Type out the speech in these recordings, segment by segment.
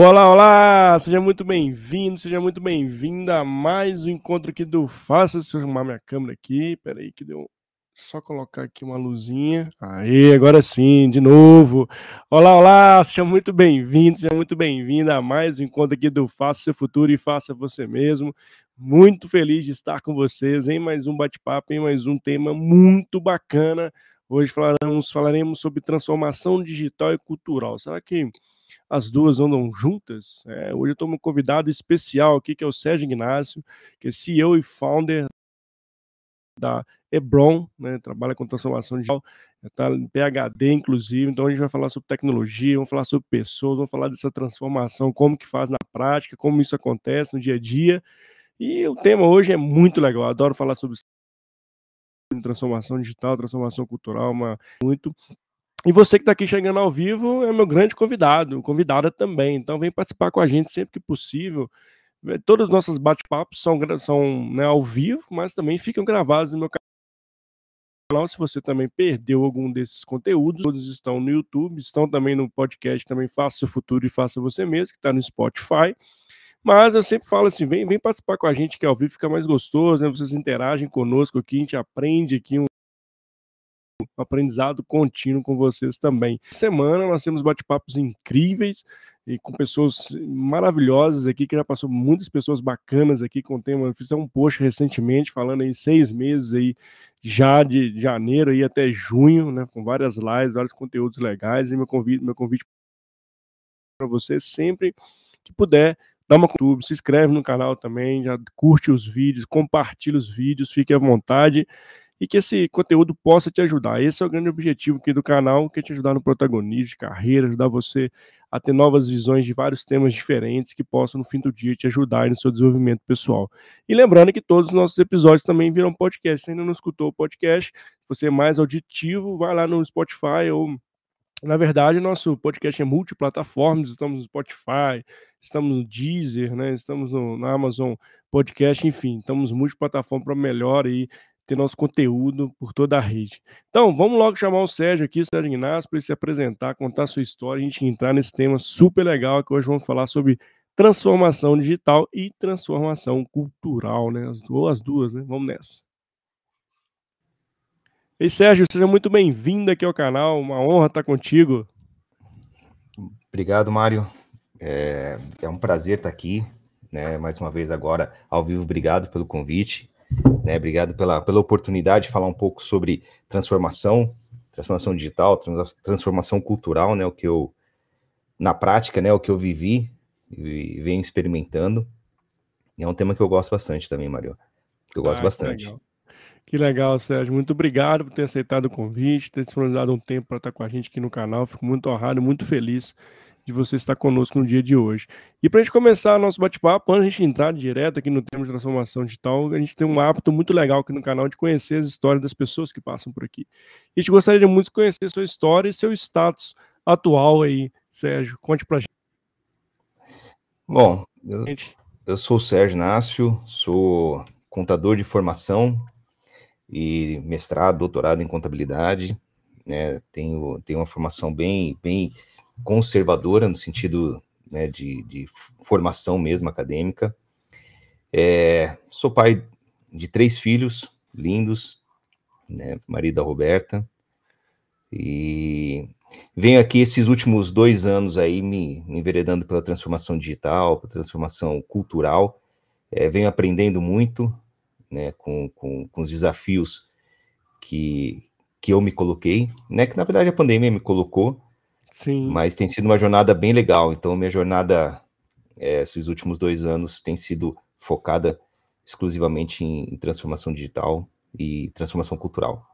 Olá, olá! Seja muito bem-vindo, seja muito bem-vinda a mais um encontro aqui do Faça. Deixa eu arrumar minha câmera aqui. Peraí, que deu. Só colocar aqui uma luzinha. Aí, agora sim, de novo. Olá, olá! Seja muito bem-vindo, seja muito bem-vinda a mais um encontro aqui do Faça Seu Futuro e Faça Você Mesmo. Muito feliz de estar com vocês em mais um bate-papo, em mais um tema muito bacana. Hoje falaremos, falaremos sobre transformação digital e cultural. Será que as duas andam juntas. É, hoje eu estou com um convidado especial aqui, que é o Sérgio Ignácio, que é CEO e founder da Ebron, né, trabalha com transformação digital, está em PHD, inclusive, então a gente vai falar sobre tecnologia, vamos falar sobre pessoas, vamos falar dessa transformação, como que faz na prática, como isso acontece no dia a dia, e o tema hoje é muito legal, eu adoro falar sobre transformação digital, transformação cultural, uma, muito, e você que está aqui chegando ao vivo é meu grande convidado, convidada também. Então vem participar com a gente sempre que possível. É, todos os nossos bate-papos são, são né, ao vivo, mas também ficam gravados no meu canal. Se você também perdeu algum desses conteúdos, todos estão no YouTube, estão também no podcast também Faça o Futuro e Faça Você Mesmo, que está no Spotify. Mas eu sempre falo assim, vem, vem participar com a gente que ao vivo fica mais gostoso, né? Vocês interagem conosco aqui, a gente aprende aqui um aprendizado contínuo com vocês também. Semana nós temos bate-papos incríveis e com pessoas maravilhosas aqui, que já passou muitas pessoas bacanas aqui com o tema. Fiz um post recentemente falando aí seis meses aí já de janeiro aí até junho, né, com várias lives, vários conteúdos legais e meu convite, meu convite para você sempre que puder dá uma YouTube, se inscreve no canal também, já curte os vídeos, compartilha os vídeos, fique à vontade e que esse conteúdo possa te ajudar. Esse é o grande objetivo aqui do canal, que é te ajudar no protagonismo de carreira, ajudar você a ter novas visões de vários temas diferentes que possam, no fim do dia, te ajudar no seu desenvolvimento pessoal. E lembrando que todos os nossos episódios também viram podcast. Se ainda não escutou o podcast, você é mais auditivo, vai lá no Spotify ou na verdade, nosso podcast é multiplataformas, estamos no Spotify, estamos no Deezer, né? estamos no, na Amazon Podcast, enfim, estamos multiplataforma para melhor aí ter nosso conteúdo por toda a rede. Então, vamos logo chamar o Sérgio aqui, Sérgio Inácio, para ele se apresentar, contar a sua história, a gente entrar nesse tema super legal que hoje vamos falar sobre transformação digital e transformação cultural, né? As duas, as duas né? Vamos nessa. Ei, Sérgio, seja muito bem-vindo aqui ao canal, uma honra estar contigo. Obrigado, Mário. É, é um prazer estar aqui, né? Mais uma vez agora ao vivo. Obrigado pelo convite. Né? Obrigado pela, pela oportunidade de falar um pouco sobre transformação, transformação digital, transformação cultural, né? O que eu, na prática, né? O que eu vivi e venho experimentando. E é um tema que eu gosto bastante também, Mario. Que eu gosto ah, bastante. Que legal. que legal, Sérgio. Muito obrigado por ter aceitado o convite, ter disponibilizado um tempo para estar com a gente aqui no canal. Fico muito honrado, muito feliz de você estar conosco no dia de hoje. E para a gente começar nosso bate-papo, antes de a gente entrar direto aqui no tema de transformação digital, a gente tem um hábito muito legal aqui no canal de conhecer as histórias das pessoas que passam por aqui. E a gente gostaria de muito conhecer sua história e seu status atual aí, Sérgio. Conte para a gente. Bom, eu, eu sou o Sérgio Nácio, sou contador de formação e mestrado, doutorado em contabilidade. Né, tenho, tenho uma formação bem, bem conservadora, no sentido né, de, de, formação mesmo acadêmica. É, sou pai de três filhos lindos, né, marido Roberta, e venho aqui esses últimos dois anos aí me, me enveredando pela transformação digital, pela transformação cultural, é, venho aprendendo muito né, com, com, com os desafios que, que eu me coloquei, né, que na verdade a pandemia me colocou, Sim. Mas tem sido uma jornada bem legal. Então, minha jornada, é, esses últimos dois anos, tem sido focada exclusivamente em, em transformação digital e transformação cultural.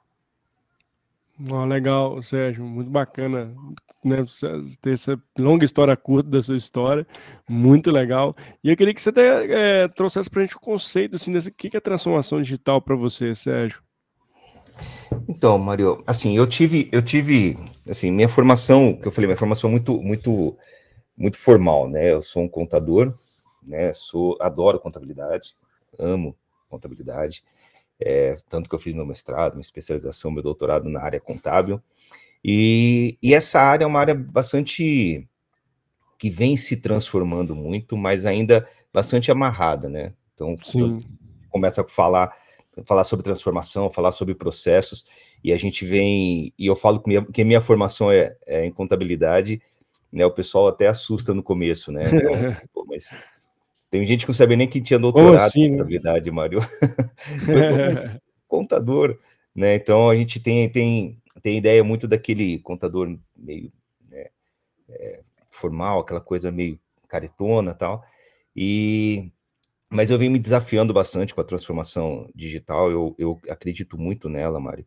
Oh, legal, Sérgio, muito bacana né, ter essa longa história curta da sua história, muito legal. E eu queria que você até, é, trouxesse para a gente o conceito assim, desse, o que é transformação digital para você, Sérgio. Então, Mario, assim, eu tive, eu tive, assim, minha formação, que eu falei, minha formação é muito, muito, muito formal, né? Eu sou um contador, né? Sou, adoro contabilidade, amo contabilidade, é, tanto que eu fiz meu mestrado, minha especialização, meu doutorado na área contábil, e, e essa área é uma área bastante que vem se transformando muito, mas ainda bastante amarrada, né? Então, começa a falar falar sobre transformação, falar sobre processos, e a gente vem, e eu falo que minha, que minha formação é, é, em contabilidade, né, o pessoal até assusta no começo, né, então, pô, mas tem gente que não sabia nem que tinha doutorado assim, em né? contabilidade, né? Mário, contador, né, então a gente tem, tem, tem ideia muito daquele contador meio né, é, formal, aquela coisa meio caretona tal, e mas eu venho me desafiando bastante com a transformação digital, eu, eu acredito muito nela, Mário.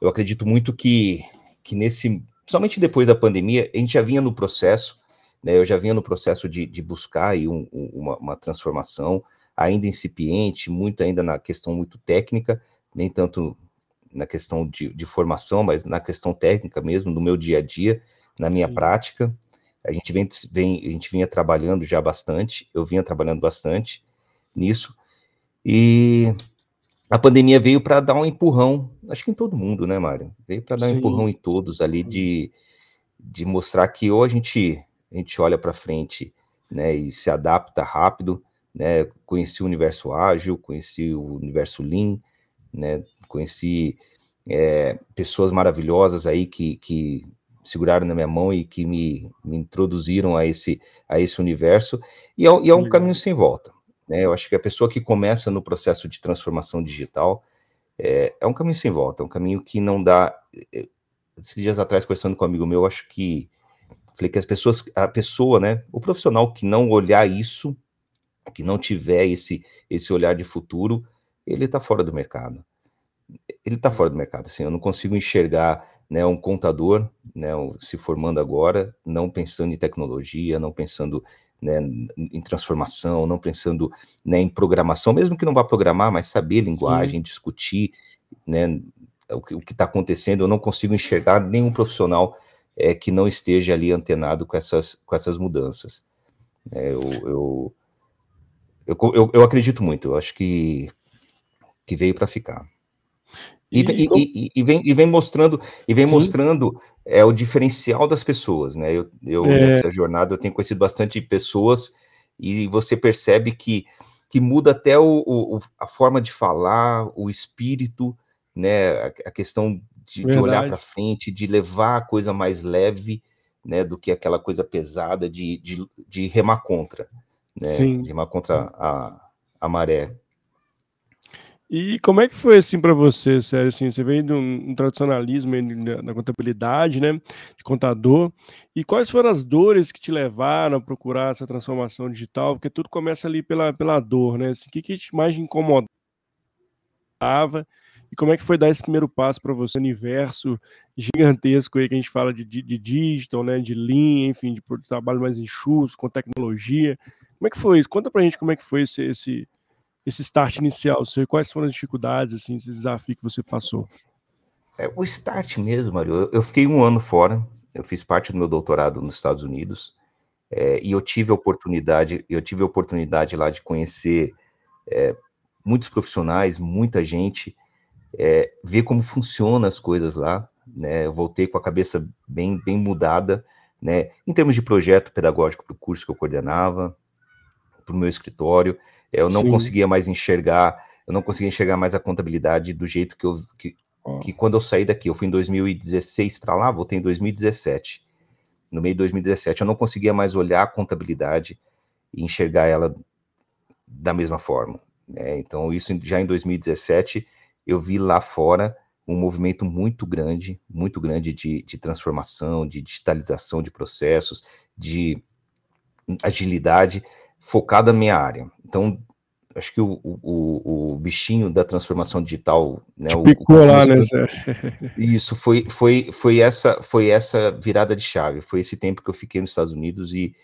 Eu acredito muito que, que nesse, somente depois da pandemia, a gente já vinha no processo, né, eu já vinha no processo de, de buscar aí um, uma, uma transformação, ainda incipiente, muito ainda na questão muito técnica, nem tanto na questão de, de, formação, mas na questão técnica mesmo, no meu dia a dia, na minha Sim. prática. A gente vem, vem, a gente vinha trabalhando já bastante, eu vinha trabalhando bastante, nisso. E a pandemia veio para dar um empurrão, acho que em todo mundo, né, Mário? Veio para dar Sim. um empurrão em todos ali de, de mostrar que ou a gente, a gente olha para frente né, e se adapta rápido, né? Conheci o universo ágil, conheci o universo lean, né? Conheci é, pessoas maravilhosas aí que, que seguraram na minha mão e que me, me introduziram a esse, a esse universo, e é, e é um caminho sem volta. Né? Eu acho que a pessoa que começa no processo de transformação digital é, é um caminho sem volta, é um caminho que não dá. É, esses dias atrás, conversando com um amigo meu, acho que falei que as pessoas, a pessoa, né, o profissional que não olhar isso, que não tiver esse, esse olhar de futuro, ele está fora do mercado. Ele está fora do mercado, assim, eu não consigo enxergar né, um contador né, se formando agora, não pensando em tecnologia, não pensando né, em transformação, não pensando né, em programação, mesmo que não vá programar, mas saber linguagem, Sim. discutir né, o que está acontecendo. Eu não consigo enxergar nenhum profissional é, que não esteja ali antenado com essas, com essas mudanças. É, eu, eu, eu, eu, eu acredito muito, eu acho que, que veio para ficar. E, e, e, e, vem, e vem mostrando e vem Sim. mostrando é, o diferencial das pessoas, né? Eu, eu é. nessa jornada eu tenho conhecido bastante pessoas e você percebe que, que muda até o, o a forma de falar, o espírito, né? A, a questão de, de olhar para frente, de levar a coisa mais leve, né? Do que aquela coisa pesada de, de, de remar contra, né? Sim. De remar contra a, a maré. E como é que foi assim para você, sério? Assim, você veio de um, tradicionalismo na contabilidade, né, de contador. E quais foram as dores que te levaram a procurar essa transformação digital? Porque tudo começa ali pela, pela dor, né? Assim, o que, que mais incomodava? E como é que foi dar esse primeiro passo para você, universo gigantesco aí que a gente fala de, de, de digital, né, de lean, enfim, de trabalho mais enxuto, com tecnologia. Como é que foi isso? Conta pra gente como é que foi esse, esse esse start inicial? Você, quais foram as dificuldades, assim, esse desafio que você passou? É, o start mesmo, Mário, eu, eu, fiquei um ano fora, eu fiz parte do meu doutorado nos Estados Unidos, é, e eu tive a oportunidade, eu tive a oportunidade lá de conhecer é, muitos profissionais, muita gente, é, ver como funcionam as coisas lá, né, eu voltei com a cabeça bem, bem mudada, né, em termos de projeto pedagógico para o curso que eu coordenava, para o meu escritório, eu não Sim. conseguia mais enxergar, eu não conseguia enxergar mais a contabilidade do jeito que eu que, oh. que quando eu saí daqui, eu fui em 2016 para lá, voltei em 2017. No meio de 2017, eu não conseguia mais olhar a contabilidade e enxergar ela da mesma forma. Né? Então, isso já em 2017, eu vi lá fora um movimento muito grande, muito grande de, de transformação, de digitalização de processos, de agilidade, focado na minha área. Então, acho que o, o, o bichinho da transformação digital, né? O, Picou o, lá, né? Isso foi, foi, foi essa foi essa virada de chave. Foi esse tempo que eu fiquei nos Estados Unidos e,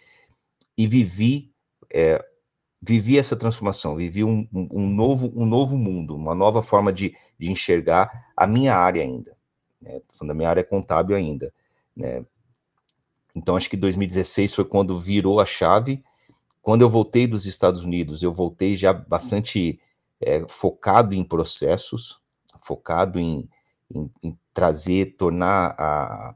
e vivi é, vivi essa transformação, vivi um, um, novo um novo mundo, uma nova forma de, de enxergar a minha área ainda. Né? Falando da minha área contábil ainda, né? Então acho que 2016 foi quando virou a chave quando eu voltei dos Estados Unidos, eu voltei já bastante é, focado em processos, focado em, em, em trazer, tornar a,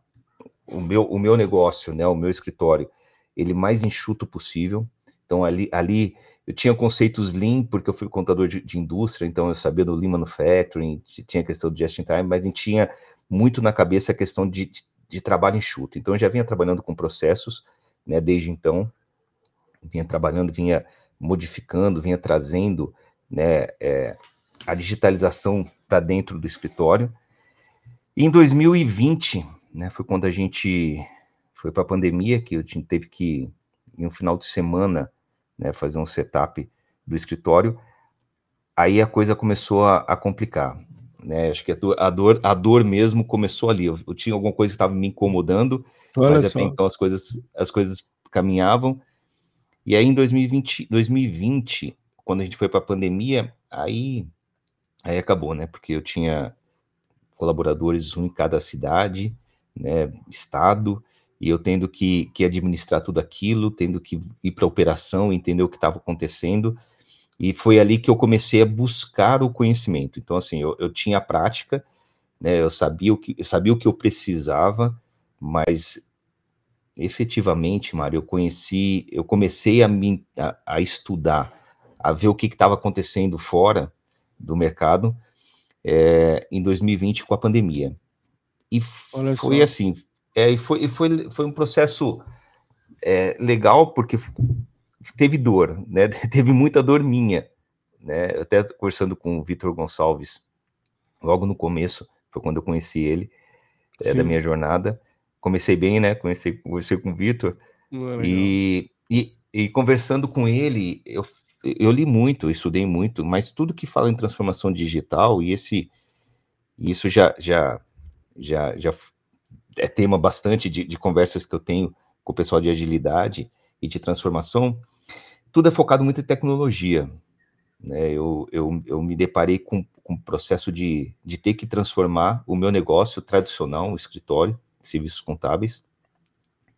o, meu, o meu negócio, né, o meu escritório, ele mais enxuto possível. Então, ali, ali eu tinha conceitos Lean, porque eu fui contador de, de indústria, então eu sabia do Lean Manufacturing, tinha a questão do Just in Time, mas tinha muito na cabeça a questão de, de, de trabalho enxuto. Então, eu já vinha trabalhando com processos, né, desde então, vinha trabalhando, vinha modificando, vinha trazendo né, é, a digitalização para dentro do escritório. E em 2020, né, foi quando a gente foi para a pandemia, que eu teve que, em um final de semana, né, fazer um setup do escritório, aí a coisa começou a, a complicar. Né? Acho que a dor, a dor, a dor mesmo começou ali. Eu, eu tinha alguma coisa que estava me incomodando, Olha mas só. até então as coisas, as coisas caminhavam. E aí em 2020, 2020 quando a gente foi para a pandemia, aí, aí acabou, né? Porque eu tinha colaboradores um em cada cidade, né, estado, e eu tendo que, que administrar tudo aquilo, tendo que ir para a operação, entender o que estava acontecendo, e foi ali que eu comecei a buscar o conhecimento. Então, assim, eu, eu tinha a prática, né, eu sabia o que eu sabia o que eu precisava, mas efetivamente, Mário, eu conheci, eu comecei a, me, a, a estudar, a ver o que estava acontecendo fora do mercado é, em 2020 com a pandemia. E Olha foi só. assim, é, foi, foi, foi um processo é, legal, porque teve dor, né? Teve muita dor minha, né? Eu até conversando com o Vitor Gonçalves, logo no começo, foi quando eu conheci ele, é, da minha jornada. Comecei bem, né? Comecei, conversei com o Vitor. E, e, e, conversando com ele, eu, eu li muito, estudei muito, mas tudo que fala em transformação digital, e esse isso já, já, já, já é tema bastante de, de conversas que eu tenho com o pessoal de agilidade e de transformação, tudo é focado muito em tecnologia. Né? Eu, eu, eu me deparei com, com o processo de, de ter que transformar o meu negócio tradicional, o escritório, serviços contábeis.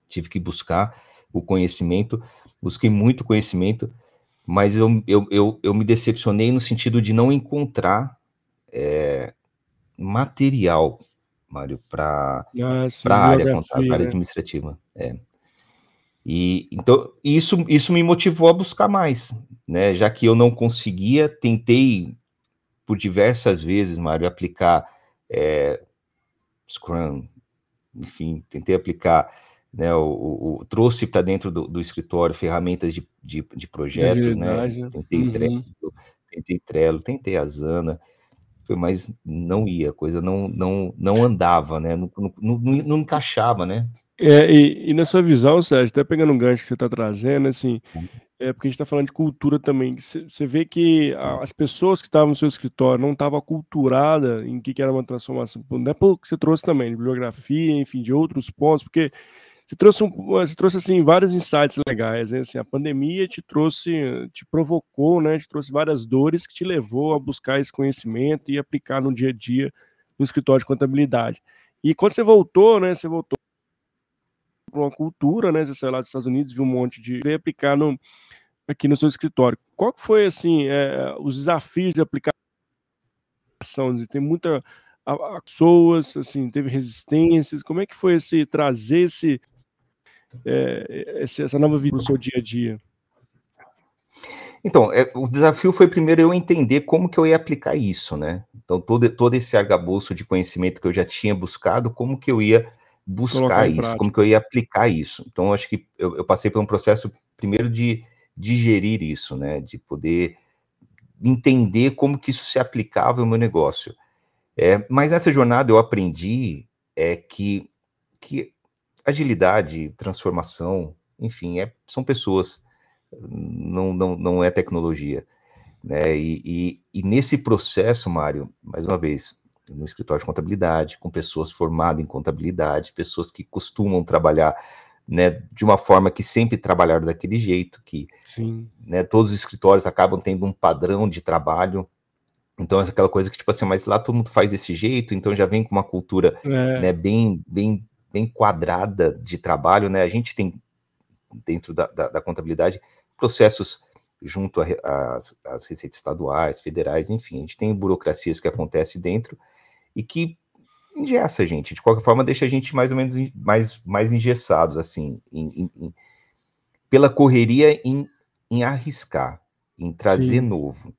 Tive que buscar o conhecimento, busquei muito conhecimento, mas eu, eu, eu, eu me decepcionei no sentido de não encontrar é, material, Mário, para ah, a área contábil, área né? administrativa. É. E então isso, isso me motivou a buscar mais, né? Já que eu não conseguia, tentei por diversas vezes, Mário, aplicar é, Scrum, enfim, tentei aplicar né, o, o, trouxe para dentro do, do, escritório ferramentas de, de, de projetos, né? Tentei uhum. Trello, tentei Trello, tentei Asana, mas não ia, a coisa não, não, não andava, né? Não, não, não, não encaixava, né? É, e, e, nessa visão, Sérgio, até pegando um gancho que você está trazendo, assim, é porque a gente está falando de cultura também. Você vê que a, as pessoas que estavam no seu escritório não estavam aculturadas em que, que era uma transformação. Não é porque você trouxe também, de bibliografia, enfim, de outros pontos, porque você trouxe, um, você trouxe assim vários insights legais, né? assim, a pandemia te trouxe, te provocou, né? Te trouxe várias dores que te levou a buscar esse conhecimento e aplicar no dia a dia no escritório de contabilidade. E quando você voltou, né? Você voltou para uma cultura, né? Você saiu lá dos Estados Unidos, viu um monte de veio aplicar no, aqui no seu escritório. Qual que foi assim é, os desafios de aplicação? Tem muita pessoas, assim, teve resistências. Como é que foi esse trazer esse é, essa nova vida no seu dia a dia? Então, é, o desafio foi primeiro eu entender como que eu ia aplicar isso, né? Então, todo, todo esse argabuço de conhecimento que eu já tinha buscado, como que eu ia buscar isso, como que eu ia aplicar isso. Então, acho que eu, eu, passei por um processo, primeiro, de digerir isso, né? De poder entender como que isso se aplicava ao meu negócio. É, mas nessa jornada eu aprendi é, que, que agilidade, transformação, enfim, é, são pessoas, não, não, não é tecnologia. Né? E, e, e nesse processo, Mário, mais uma vez, no escritório de contabilidade, com pessoas formadas em contabilidade, pessoas que costumam trabalhar né, de uma forma que sempre trabalharam daquele jeito, que né, todos os escritórios acabam tendo um padrão de trabalho. Então, é aquela coisa que, tipo assim, mas lá todo mundo faz desse jeito, então já vem com uma cultura é. né, bem, bem bem quadrada de trabalho, né? A gente tem dentro da, da, da contabilidade processos junto às receitas estaduais, federais, enfim, a gente tem burocracias que acontecem dentro e que engessa a gente, de qualquer forma deixa a gente mais ou menos mais, mais engessados, assim, em, em, pela correria em, em arriscar, em trazer Sim. novo,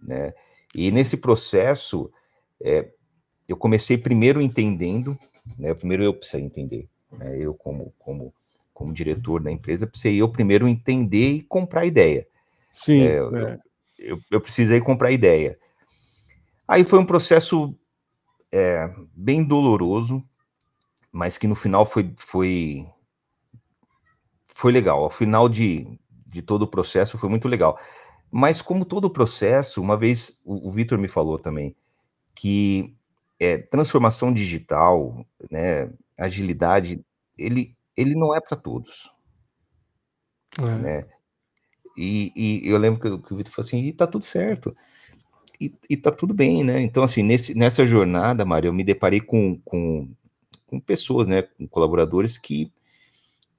né? E nesse processo, é, eu comecei primeiro entendendo, né? Primeiro eu precisei entender, né? Eu como como como diretor da empresa, precisei eu primeiro entender e comprar ideia. Sim. É, é. Eu, eu, precisei comprar ideia. Aí foi um processo é, bem doloroso, mas que no final foi, foi, foi legal. Ao final de, de todo o processo foi muito legal. Mas como todo o processo, uma vez o, o Vitor me falou também que é, transformação digital, né, agilidade, ele, ele não é para todos. É. Né? E, e, eu lembro que, que o Vitor falou assim, e tá tudo certo. E, e tá tudo bem, né? Então, assim, nesse, nessa jornada, Mário, eu me deparei com, com, com pessoas, né, com colaboradores que,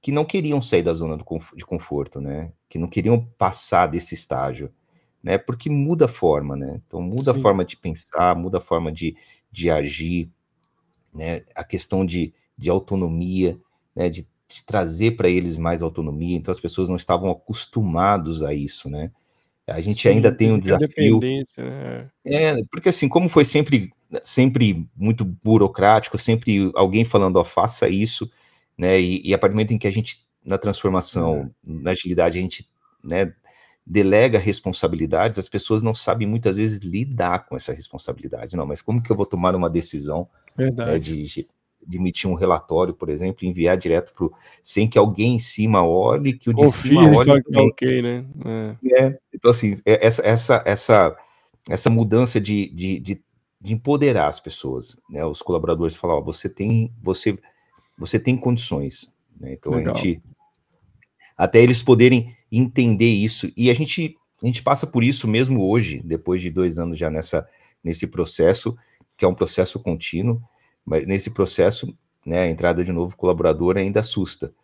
que não queriam sair da zona do, de conforto, né? Que não queriam passar desse estágio, né? Porque muda a forma, né? Então, muda Sim. a forma de pensar, muda a forma de, de agir, né? A questão de, de autonomia, né? De trazer para eles mais autonomia, então as pessoas não estavam acostumados a isso, né? A gente Sim, ainda tem um desafio. Né? É, porque assim, como foi sempre, sempre muito burocrático, sempre alguém falando, ó, faça isso, né? E, e a partir do momento em que a gente, na transformação, é. na agilidade, a gente, né, delega responsabilidades, as pessoas não sabem muitas vezes lidar com essa responsabilidade. Não, mas como que eu vou tomar uma decisão né, de, de emitir um relatório, por exemplo, enviar direto para sem que alguém em cima olhe, que o de Confia, cima olhe. Que tá ok, né? É. é. Então, assim, é, essa, essa, essa, essa mudança de, de, de, de empoderar as pessoas, né? Os colaboradores falam, ó, você tem, você, você tem condições, né? Então Legal. a gente até eles poderem entender isso e a gente a gente passa por isso mesmo hoje, depois de dois anos já nessa nesse processo que é um processo contínuo mas nesse processo, né, a entrada de novo colaborador ainda assusta,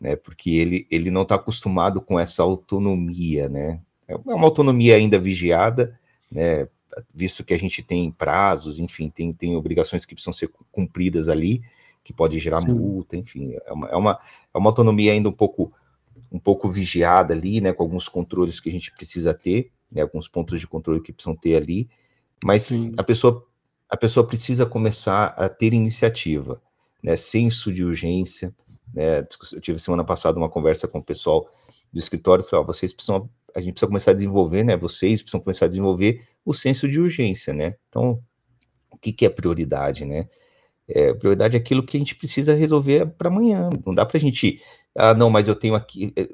né, porque ele, ele não está acostumado com essa autonomia, né, é uma autonomia ainda vigiada, né, visto que a gente tem prazos, enfim, tem, tem obrigações que precisam ser cumpridas ali, que pode gerar Sim. multa, enfim, é uma, é, uma, é uma autonomia ainda um pouco um pouco vigiada ali, né, com alguns controles que a gente precisa ter, né, alguns pontos de controle que precisam ter ali, mas Sim. a pessoa a pessoa precisa começar a ter iniciativa, né, senso de urgência. Né, eu tive semana passada uma conversa com o pessoal do escritório, falei, ó, vocês precisam, a gente precisa começar a desenvolver, né, vocês precisam começar a desenvolver o senso de urgência, né, então, o que, que é prioridade, né, é, prioridade é aquilo que a gente precisa resolver para amanhã, não dá para a gente, ah, não, mas eu tenho aqui, eh,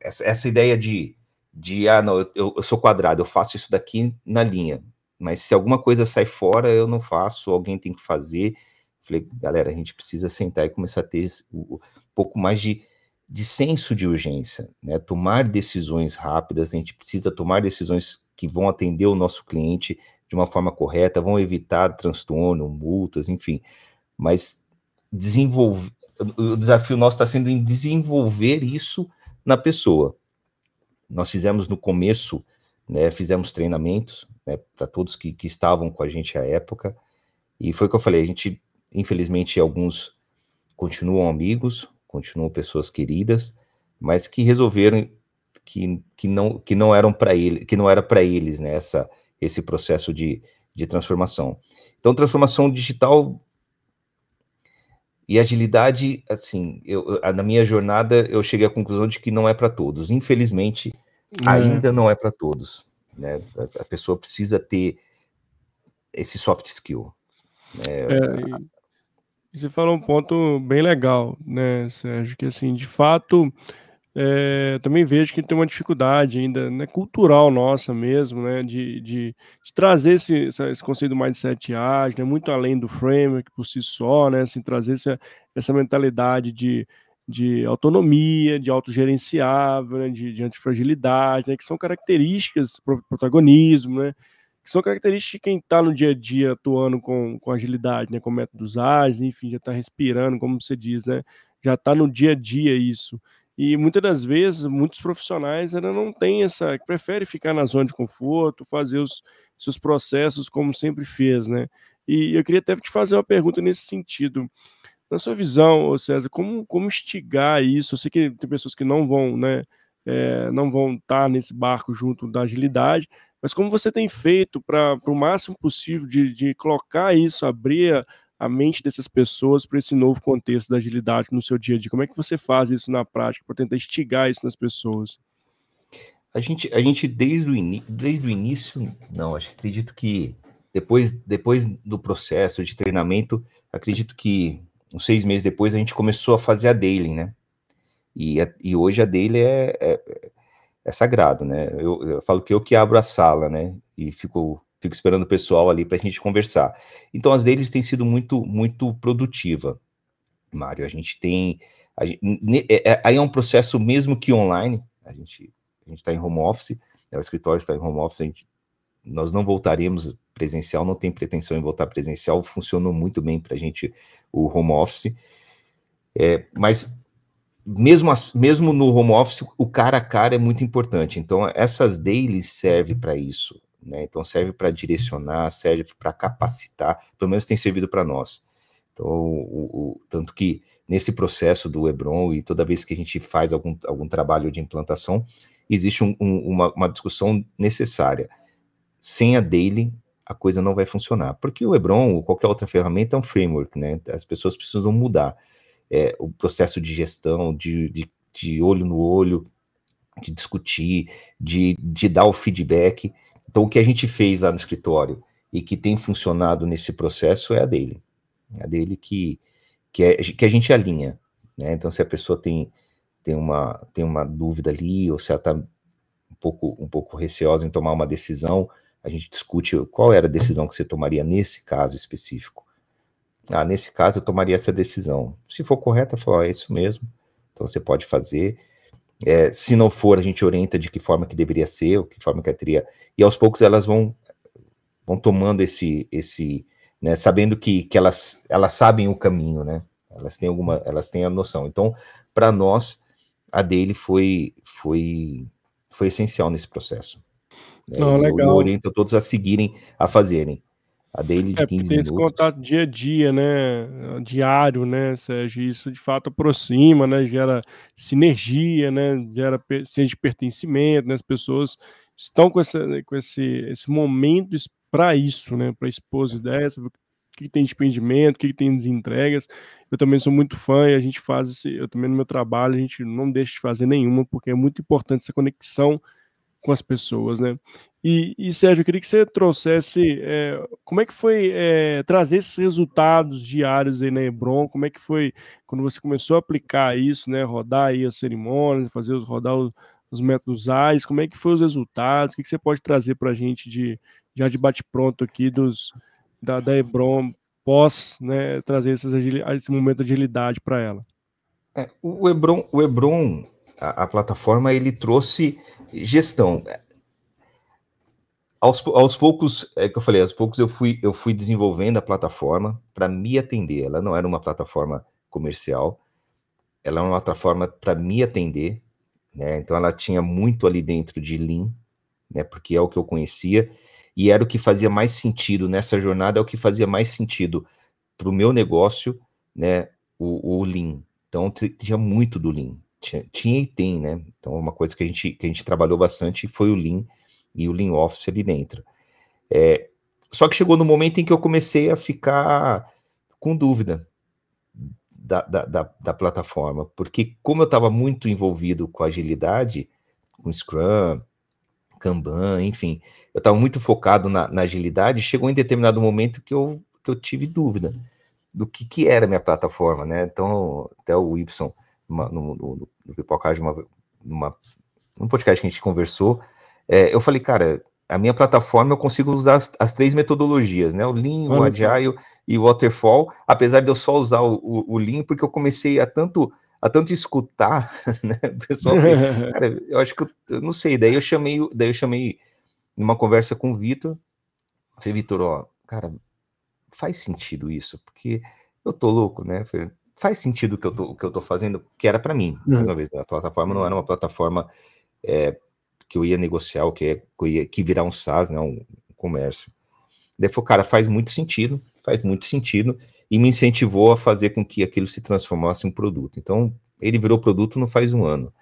essa, essa ideia de, de, ah, não, eu, eu sou quadrado, eu faço isso daqui na linha, mas se alguma coisa sai fora, eu não faço, alguém tem que fazer. Falei, galera, a gente precisa sentar e começar a ter um pouco mais de, de senso de urgência, né? Tomar decisões rápidas, a gente precisa tomar decisões que vão atender o nosso cliente de uma forma correta, vão evitar transtorno, multas, enfim. Mas desenvolver, o desafio nosso está sendo em desenvolver isso na pessoa. Nós fizemos no começo, né, fizemos treinamentos, né, para todos que, que estavam com a gente à época. E foi o que eu falei, a gente, infelizmente, alguns continuam amigos, continuam pessoas queridas, mas que resolveram que, que não que não eram para ele, que não era para eles, né, essa, esse processo de, de transformação. Então, transformação digital e agilidade, assim, eu, na minha jornada eu cheguei à conclusão de que não é para todos. Infelizmente, é. ainda não é para todos. Né? A, pessoa precisa ter esse soft skill. Né? É, você falou um ponto bem legal, né, Sérgio? Que assim, de fato, é, também vejo que tem uma dificuldade ainda, né, cultural nossa mesmo, né, de, de, de trazer esse, esse conceito do mindset ágil, né, muito além do framework por si só, né, assim, trazer essa, essa mentalidade de de autonomia, de autogerenciável, né, de, de antifragilidade, né, que são características, protagonismo, né, que são características de quem está no dia a dia atuando com, com agilidade, né, com métodos ágeis, enfim, já está respirando, como você diz, né, já está no dia a dia isso. E muitas das vezes, muitos profissionais ainda não têm essa, prefere ficar na zona de conforto, fazer os seus processos como sempre fez, né. E eu queria até te fazer uma pergunta nesse sentido na sua visão, César, como, como instigar isso? Eu sei que tem pessoas que não vão, né, é, não vão estar nesse barco junto da agilidade, mas como você tem feito para o máximo possível de, de colocar isso, abrir a, a mente dessas pessoas para esse novo contexto da agilidade no seu dia a dia? Como é que você faz isso na prática para tentar instigar isso nas pessoas? A gente, a gente desde, o desde o início, não, acho, acredito que depois, depois do processo de treinamento, acredito que uns seis meses depois a gente começou a fazer a daily, né? E, e hoje a daily é, é, é sagrado, né? Eu, eu, falo que eu que abro a sala, né? E fico, fico esperando o pessoal ali para a gente conversar. Então as dailies têm sido muito, muito produtiva, Mário. A gente tem. A gente, é, é, aí é um processo mesmo que online, a gente a está em home office, né, o escritório está em home office, gente, nós não voltaremos presencial, não tem pretensão em voltar presencial, funcionou muito bem para a gente o home office, é, mas mesmo, mesmo no home office, o cara a cara é muito importante, então essas dailies servem para isso, né? então serve para direcionar, serve para capacitar, pelo menos tem servido para nós. Então, o, o, tanto que nesse processo do Hebron e toda vez que a gente faz algum, algum trabalho de implantação, existe um, um, uma, uma discussão necessária. Sem a daily, a coisa não vai funcionar. Porque o Hebron ou qualquer outra ferramenta é um framework, né? As pessoas precisam mudar. É, o processo de gestão, de, de, de, olho no olho, de discutir, de, de dar o feedback. Então, o que a gente fez lá no escritório e que tem funcionado nesse processo é a dele. É a dele que, que, é, que a gente alinha. Né? Então, se a pessoa tem tem uma, tem uma dúvida ali, ou se ela está um pouco, um pouco receosa em tomar uma decisão, a gente discute qual era a decisão que você tomaria nesse caso específico. Ah, nesse caso eu tomaria essa decisão. Se for correta, fala, é isso mesmo. Então você pode fazer. É, se não for, a gente orienta de que forma que deveria ser, ou que forma que teria. E aos poucos elas vão vão tomando esse esse, né, sabendo que, que elas elas sabem o caminho, né? Elas têm alguma, elas têm a noção. Então, para nós a dele foi, foi, foi essencial nesse processo. É, Não, legal. oriento todos a seguirem, a fazerem. A dele de é, 15 tem minutos. Tem esse contato dia a dia, né? Diário, né, Sérgio? Isso de fato aproxima, né? Gera sinergia, né? Gera senso de pertencimento, né? As pessoas estão com, essa, com esse, esse momento para isso, né? Para expor as ideias, o que tem de pendimento, o que tem de entregas. Eu também sou muito fã e a gente faz esse, eu também no meu trabalho, a gente não deixa de fazer nenhuma, porque é muito importante essa conexão com as pessoas, né? E, e Sérgio, eu queria que você trouxesse é, como é que foi é, trazer esses resultados diários aí na Hebron, como é que foi quando você começou a aplicar isso, né? Rodar aí as cerimônias, fazer rodar os, os métodos AIS, como é que foi os resultados, o que, que você pode trazer para a gente de, já de bate-pronto aqui dos, da, da Hebron pós né, trazer esses, esse momento de agilidade para ela? É, o Hebron, o Hebron a, a, plataforma, ele trouxe gestão. Aos, aos poucos, é que eu falei, aos poucos eu fui, eu fui desenvolvendo a plataforma para me atender. Ela não era uma plataforma comercial, ela é uma plataforma para me atender, né? Então ela tinha muito ali dentro de Lean, né? Porque é o que eu conhecia e era o que fazia mais sentido nessa jornada, é o que fazia mais sentido para o meu negócio, né, o, o Lean. Então, tinha muito do Lean, tinha, tinha, e tem, né, então uma coisa que a gente, que a gente trabalhou bastante foi o Lean e o Lean Office ali dentro. É, só que chegou no momento em que eu comecei a ficar com dúvida da, da, da, da plataforma, porque como eu estava muito envolvido com agilidade, com Scrum, Kanban, enfim. Eu estava muito focado na, na, agilidade. Chegou em determinado momento que eu, que eu tive dúvida do que, que era a minha plataforma, né? Então, até o Y, no, no, no, no Pipocage, uma, numa, num podcast que a gente conversou, é, eu falei, cara, a minha plataforma eu consigo usar as, as três metodologias, né? O Lean, o Agile e o Waterfall, apesar de eu só usar o, o, o Lean, porque eu comecei a tanto a tanto escutar, né? O pessoal, que, cara, eu acho que eu, eu, não sei. Daí eu chamei, daí eu chamei numa conversa com o Vitor. Falei, Vitor, ó, cara, faz sentido isso, porque eu tô louco, né? Falei, faz sentido o que eu tô, que eu tô fazendo, que era para mim. Mais uma vez, a plataforma não era uma plataforma é, que eu ia negociar, o que, é, que, ia, que virar um SaaS, né? Um, um comércio. Daí falou, cara, faz muito sentido, faz muito sentido e me incentivou a fazer com que aquilo se transformasse em um produto. Então, ele virou produto não faz um ano,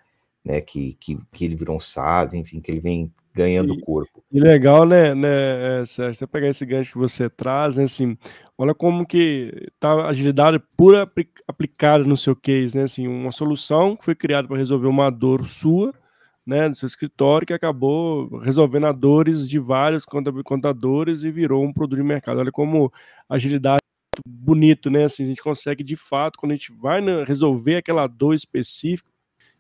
né? Que, que, que ele virou um SaaS, enfim, que ele vem ganhando e, corpo. E legal, né, né, Sérgio, até pegar esse gancho que você traz, né, assim, olha como que tá agilidade pura aplicada no seu case, né, assim, uma solução que foi criada para resolver uma dor sua, né, do seu escritório, que acabou resolvendo a dores de vários contadores e virou um produto de mercado. Olha como agilidade é bonito, né, assim, a gente consegue, de fato, quando a gente vai resolver aquela dor específica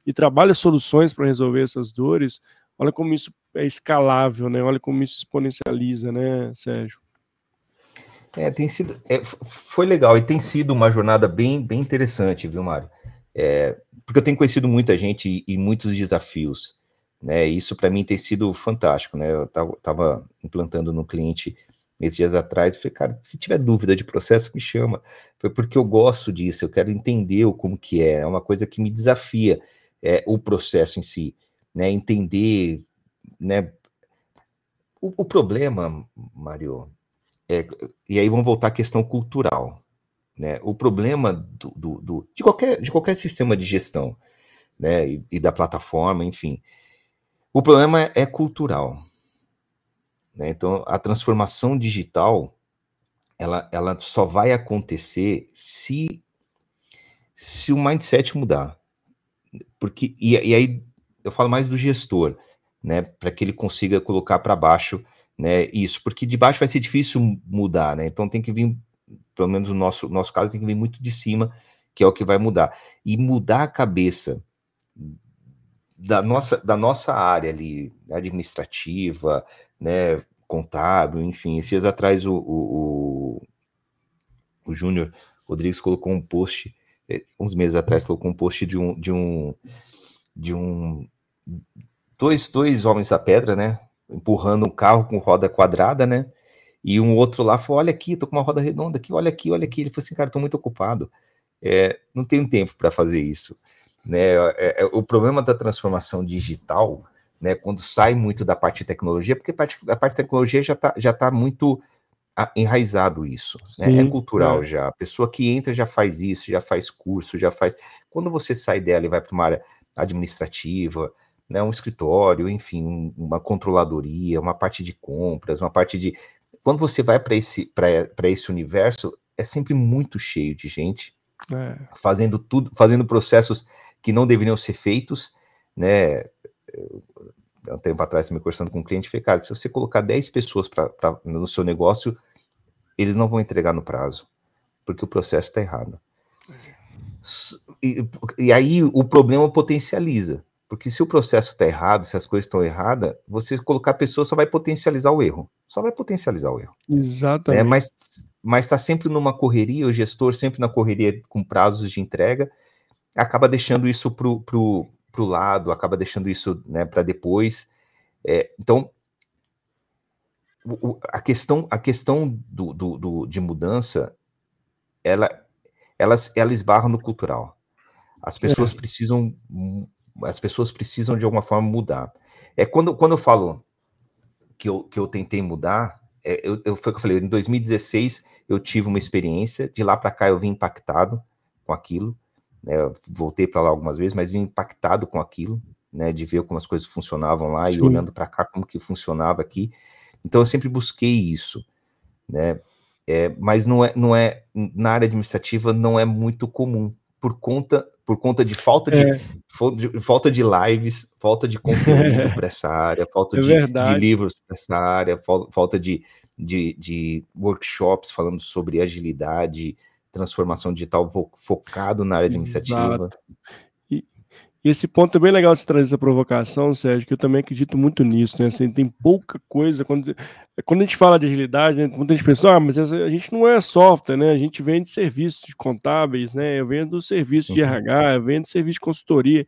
e trabalha soluções para resolver essas dores, olha como isso é escalável, né? Olha como isso exponencializa, né, Sérgio? É, tem sido, é, foi legal e tem sido uma jornada bem, bem interessante, viu, Mário? É, porque eu tenho conhecido muita gente e, e muitos desafios, né? Isso para mim tem sido fantástico, né? Eu estava implantando no cliente esses dias atrás, falei, cara, se tiver dúvida de processo, me chama. Foi porque eu gosto disso, eu quero entender como que é, é uma coisa que me desafia é, o processo em si né, entender, né, o, o problema, Mário, é, e aí vamos voltar à questão cultural, né, o problema do, do, do, de, qualquer, de qualquer sistema de gestão, né, e, e da plataforma, enfim, o problema é, cultural, né, então a transformação digital, ela, ela só vai acontecer se se o mindset mudar. Porque, e, e aí eu falo mais do gestor, né, para que ele consiga colocar para baixo, né, isso, porque de baixo vai ser difícil mudar, né, então tem que vir, pelo menos no nosso, nosso caso, tem que vir muito de cima, que é o que vai mudar. E mudar a cabeça da nossa, da nossa área ali, administrativa, né, contábil, enfim, esses dias atrás o, o, o, o Júnior Rodrigues colocou um post, eh, uns meses atrás colocou um post de um, de um de um dois, dois homens da pedra, né? Empurrando um carro com roda quadrada, né? E um outro lá falou: Olha aqui, tô com uma roda redonda aqui, olha aqui, olha aqui. Ele falou assim: Cara, tô muito ocupado, é, não tenho tempo para fazer isso. Né? É, é, o problema da transformação digital, né? Quando sai muito da parte de tecnologia, porque a parte, a parte de tecnologia já está já tá muito enraizado isso, né? é cultural é. já. A pessoa que entra já faz isso, já faz curso, já faz. Quando você sai dela e vai para uma área administrativa, né, um escritório, enfim, uma controladoria, uma parte de compras, uma parte de. Quando você vai para esse, esse universo, é sempre muito cheio de gente é. fazendo tudo, fazendo processos que não deveriam ser feitos, né? Há um tempo atrás, me conversando com um cliente, falei, cara, se você colocar 10 pessoas pra, pra, no seu negócio, eles não vão entregar no prazo, porque o processo está errado. É. E, e aí o problema potencializa. Porque se o processo está errado, se as coisas estão erradas, você colocar pessoas só vai potencializar o erro. Só vai potencializar o erro. Exatamente. É, mas mas está sempre numa correria, o gestor sempre na correria com prazos de entrega, acaba deixando isso para o pro, pro lado, acaba deixando isso né, para depois. É, então, o, a questão, a questão do, do, do, de mudança, ela elas, elas esbarram no cultural. As pessoas é. precisam, as pessoas precisam de alguma forma mudar. É quando, quando eu falo que eu, que eu tentei mudar, é, eu, eu, foi o que eu falei, em 2016 eu tive uma experiência, de lá para cá eu vim impactado com aquilo, né, voltei para lá algumas vezes, mas vim impactado com aquilo, né, de ver como as coisas funcionavam lá Sim. e olhando para cá como que funcionava aqui. Então eu sempre busquei isso, né? É, mas não é, não é na área administrativa não é muito comum por conta por conta de falta de, é. de falta de lives, falta de conteúdo para essa área, falta é de, de, livros para essa área, falta de, de, de, workshops falando sobre agilidade, transformação digital focado na área administrativa. Exato. E esse ponto é bem legal você trazer essa provocação, Sérgio, que eu também acredito muito nisso, né? Assim, tem pouca coisa. Quando, quando a gente fala de agilidade, né, muita gente pensa, ah, mas a gente não é software, né? A gente vende serviços de contábeis, né? Eu vendo serviço de RH, uhum. eu vendo serviço de consultoria.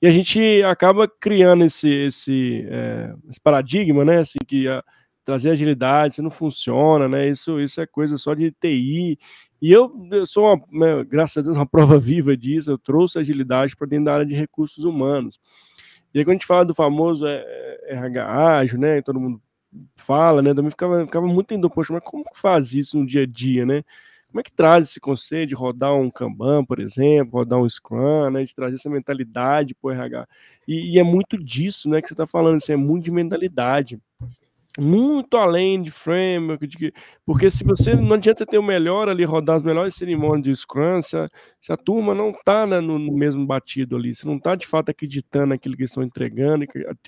E a gente acaba criando esse, esse, é, esse paradigma, né? Assim, que a, trazer agilidade, isso não funciona, né? Isso, isso é coisa só de TI. E eu, eu sou, uma, né, graças a Deus, uma prova viva disso. Eu trouxe agilidade para dentro da área de recursos humanos. E aí, quando a gente fala do famoso RH ágil, né? Todo mundo fala, né? Também ficava, ficava muito indo, poxa, mas como que faz isso no dia a dia, né? como é que traz esse conceito de rodar um Kanban, por exemplo, rodar um Scrum, né, de trazer essa mentalidade para o RH. E, e, é muito disso né, que você está falando, assim, é muito de mentalidade muito além de framework, de, porque se você não adianta ter o melhor ali, rodar as melhores cerimônias de Scrum, se a, se a turma não está né, no, no, mesmo batido ali, se não está de fato acreditando naquilo que estão entregando,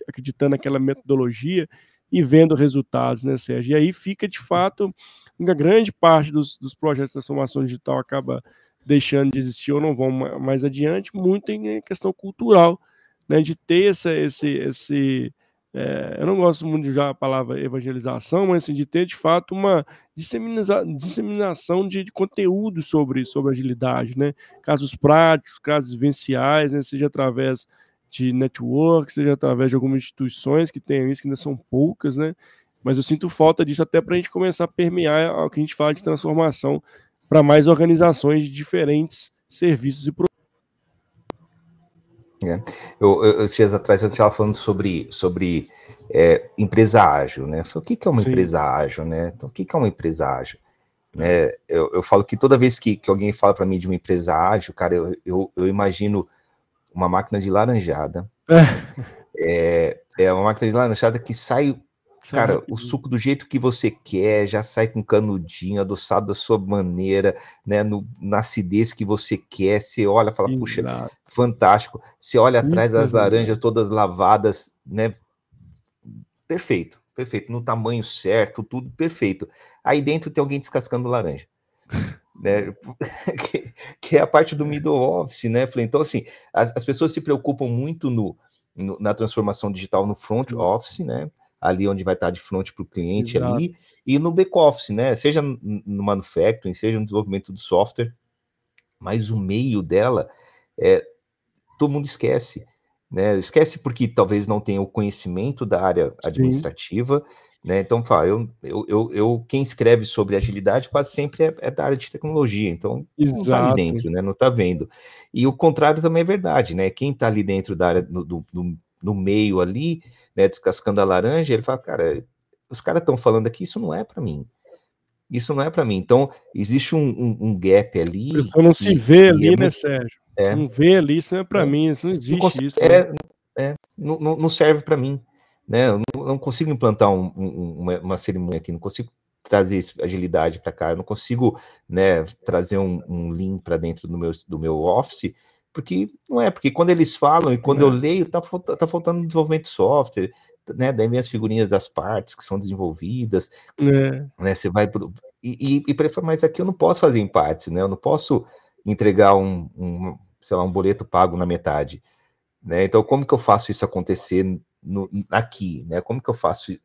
acreditando naquela metodologia e vendo resultados, né, Sérgio? E aí fica de fato, uma grande parte dos, dos projetos de transformação digital acaba deixando de existir ou não vão mais adiante, muito em questão cultural, né, de ter essa, esse, esse é, eu não gosto muito de usar a palavra evangelização, mas assim, de ter de fato uma dissemina disseminação de, de, conteúdo sobre, sobre agilidade, né? Casos práticos, casos vivenciais, né? seja através de network, seja através de algumas instituições que tenham isso, que ainda são poucas, né? Mas eu sinto falta disso até para a gente começar a permear o que a gente fala de transformação para mais organizações de diferentes serviços e produtos. É. Eu, eu, dias atrás eu estava falando sobre, sobre é, empresa ágil, né? Falei, o que, que é uma Sim. empresa ágil, né? Então, o que, que é uma empresa ágil? Né? Eu, eu falo que toda vez que, que alguém fala para mim de uma empresa ágil, cara, eu, eu, eu imagino uma máquina de laranjada. é, é uma máquina de laranjada que sai Cara, o suco do jeito que você quer, já sai com canudinho, adoçado da sua maneira, né? No, na acidez que você quer. Você olha e fala, Exato. puxa, fantástico. Você olha atrás das laranjas todas lavadas, né? Perfeito, perfeito. No tamanho certo, tudo perfeito. Aí dentro tem alguém descascando laranja. né? que, que, é a parte do middle office, né? Então, assim, as, as pessoas se preocupam muito no, no, na transformação digital no front office, né? Ali onde vai estar de frente para o cliente Exato. ali, e no back-office, né? Seja no manufacturing, seja no desenvolvimento do software, mas o meio dela é todo mundo esquece. Né? Esquece porque talvez não tenha o conhecimento da área administrativa, Sim. né? Então, fala, eu, eu, eu, quem escreve sobre agilidade quase sempre é, é da área de tecnologia, então Exato. não está ali dentro, né? Não está vendo. E o contrário também é verdade, né? Quem está ali dentro da área do, do, do, no meio ali, né, descascando a laranja, ele fala, cara, os caras estão falando aqui, isso não é para mim. Isso não é para mim. Então, existe um, um, um gap ali. Pessoa não se vê ali, é né, Sérgio? É. Não vê ali, isso não é para é. mim, isso não existe não isso. É, né? é, não, não serve para mim. Né? Eu não, não consigo implantar um, uma, uma, cerimônia aqui, não consigo trazer agilidade para cá, eu não consigo né, trazer um, um link para dentro do meu, do meu office porque não é, porque quando eles falam e quando é. eu leio, tá, tá faltando desenvolvimento de software, né? Daí vem as figurinhas das partes que são desenvolvidas, é. né? Você vai pro. E, e, e mas aqui eu não posso fazer em partes, né? Eu não posso entregar um, um, sei lá, um boleto pago na metade. Né? Então, como que eu faço isso acontecer no, aqui, né? Como que eu faço isso?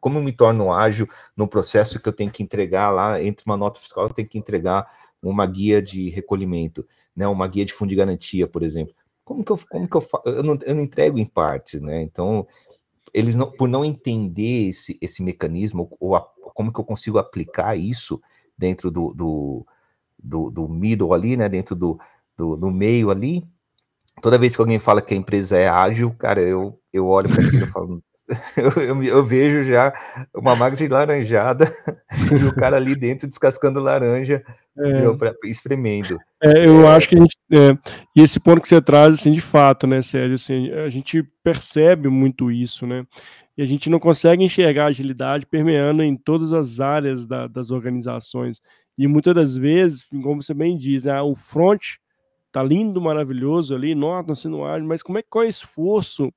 Como eu me torno ágil no processo que eu tenho que entregar lá, entre uma nota fiscal, eu tenho que entregar uma guia de recolhimento né, uma guia de fundo de garantia, por exemplo. Como que eu, como que eu, eu, não, eu não entrego em partes, né? Então, eles não, por não entender esse, esse mecanismo, ou a, como que eu consigo aplicar isso dentro do, do, do, do middle ali, né? Dentro do, do, do, meio ali. Toda vez que alguém fala que a empresa é ágil, cara, eu, eu olho para aquilo e falo, eu, eu, eu, vejo já uma máquina de laranjada e o cara ali dentro descascando laranja é. pra, espremendo. É, eu é. acho que a gente. É, e esse ponto que você traz, assim, de fato, né, Sérgio? Assim, a gente percebe muito isso, né? E a gente não consegue enxergar a agilidade permeando em todas as áreas da, das organizações. E muitas das vezes, como você bem diz, né, o front tá lindo, maravilhoso ali, nota, sendo ágil, mas como é qual é o esforço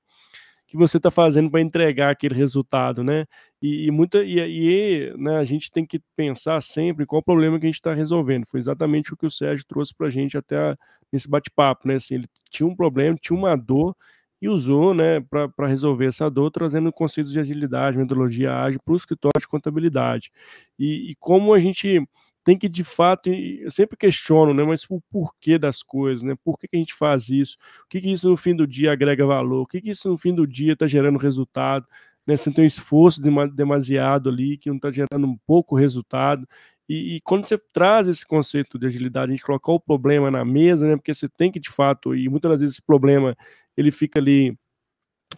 que você está fazendo para entregar aquele resultado, né? E, e muita e, e né, a gente tem que pensar sempre qual o problema que a gente está resolvendo. Foi exatamente o que o Sérgio trouxe para a gente até a, nesse bate-papo, né? Assim, ele tinha um problema, tinha uma dor e usou, né, para resolver essa dor, trazendo conceitos de agilidade, metodologia ágil para o escritório de contabilidade. E, e como a gente tem que de fato, eu sempre questiono, né, mas o porquê das coisas, né? Por que, que a gente faz isso? O que, que isso no fim do dia agrega valor? O que, que isso no fim do dia está gerando resultado? Né? Você tem um esforço demasiado ali que não está gerando um pouco resultado. E, e, quando você traz esse conceito de agilidade, a gente colocar o problema na mesa, né? Porque você tem que de fato, e muitas das vezes esse problema ele fica ali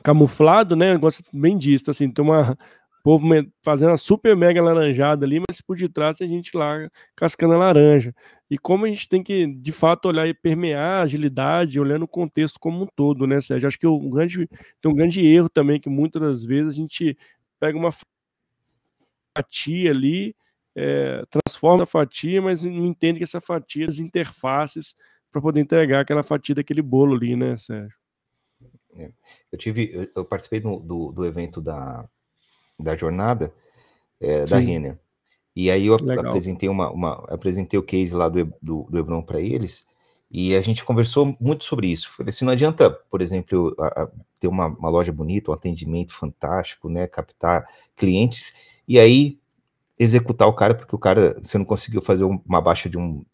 camuflado, né? Você bem disse, assim, tem uma, povo fazendo a super mega laranjada ali, mas por detrás a gente lá cascando a laranja. E como a gente tem que, de fato, olhar e permear a agilidade, olhando o contexto como um todo, né, Sérgio? Acho que o grande, tem um grande erro também, que muitas das vezes a gente pega uma fatia ali, é, transforma a fatia, mas não entende que essa fatia, as interfaces para poder entregar aquela fatia daquele bolo ali, né, Sérgio? É. Eu tive, eu, eu participei do, do, do, evento da, da jornada é, da Renner. E aí eu Legal. apresentei uma, uma, apresentei o case lá do, do, do Hebron para eles, e a gente conversou muito sobre isso. Falei assim, não adianta, por exemplo, a, a, ter uma, uma, loja bonita, um atendimento fantástico, né, captar clientes, e aí executar o cara, porque o cara, você não conseguiu fazer uma baixa de um,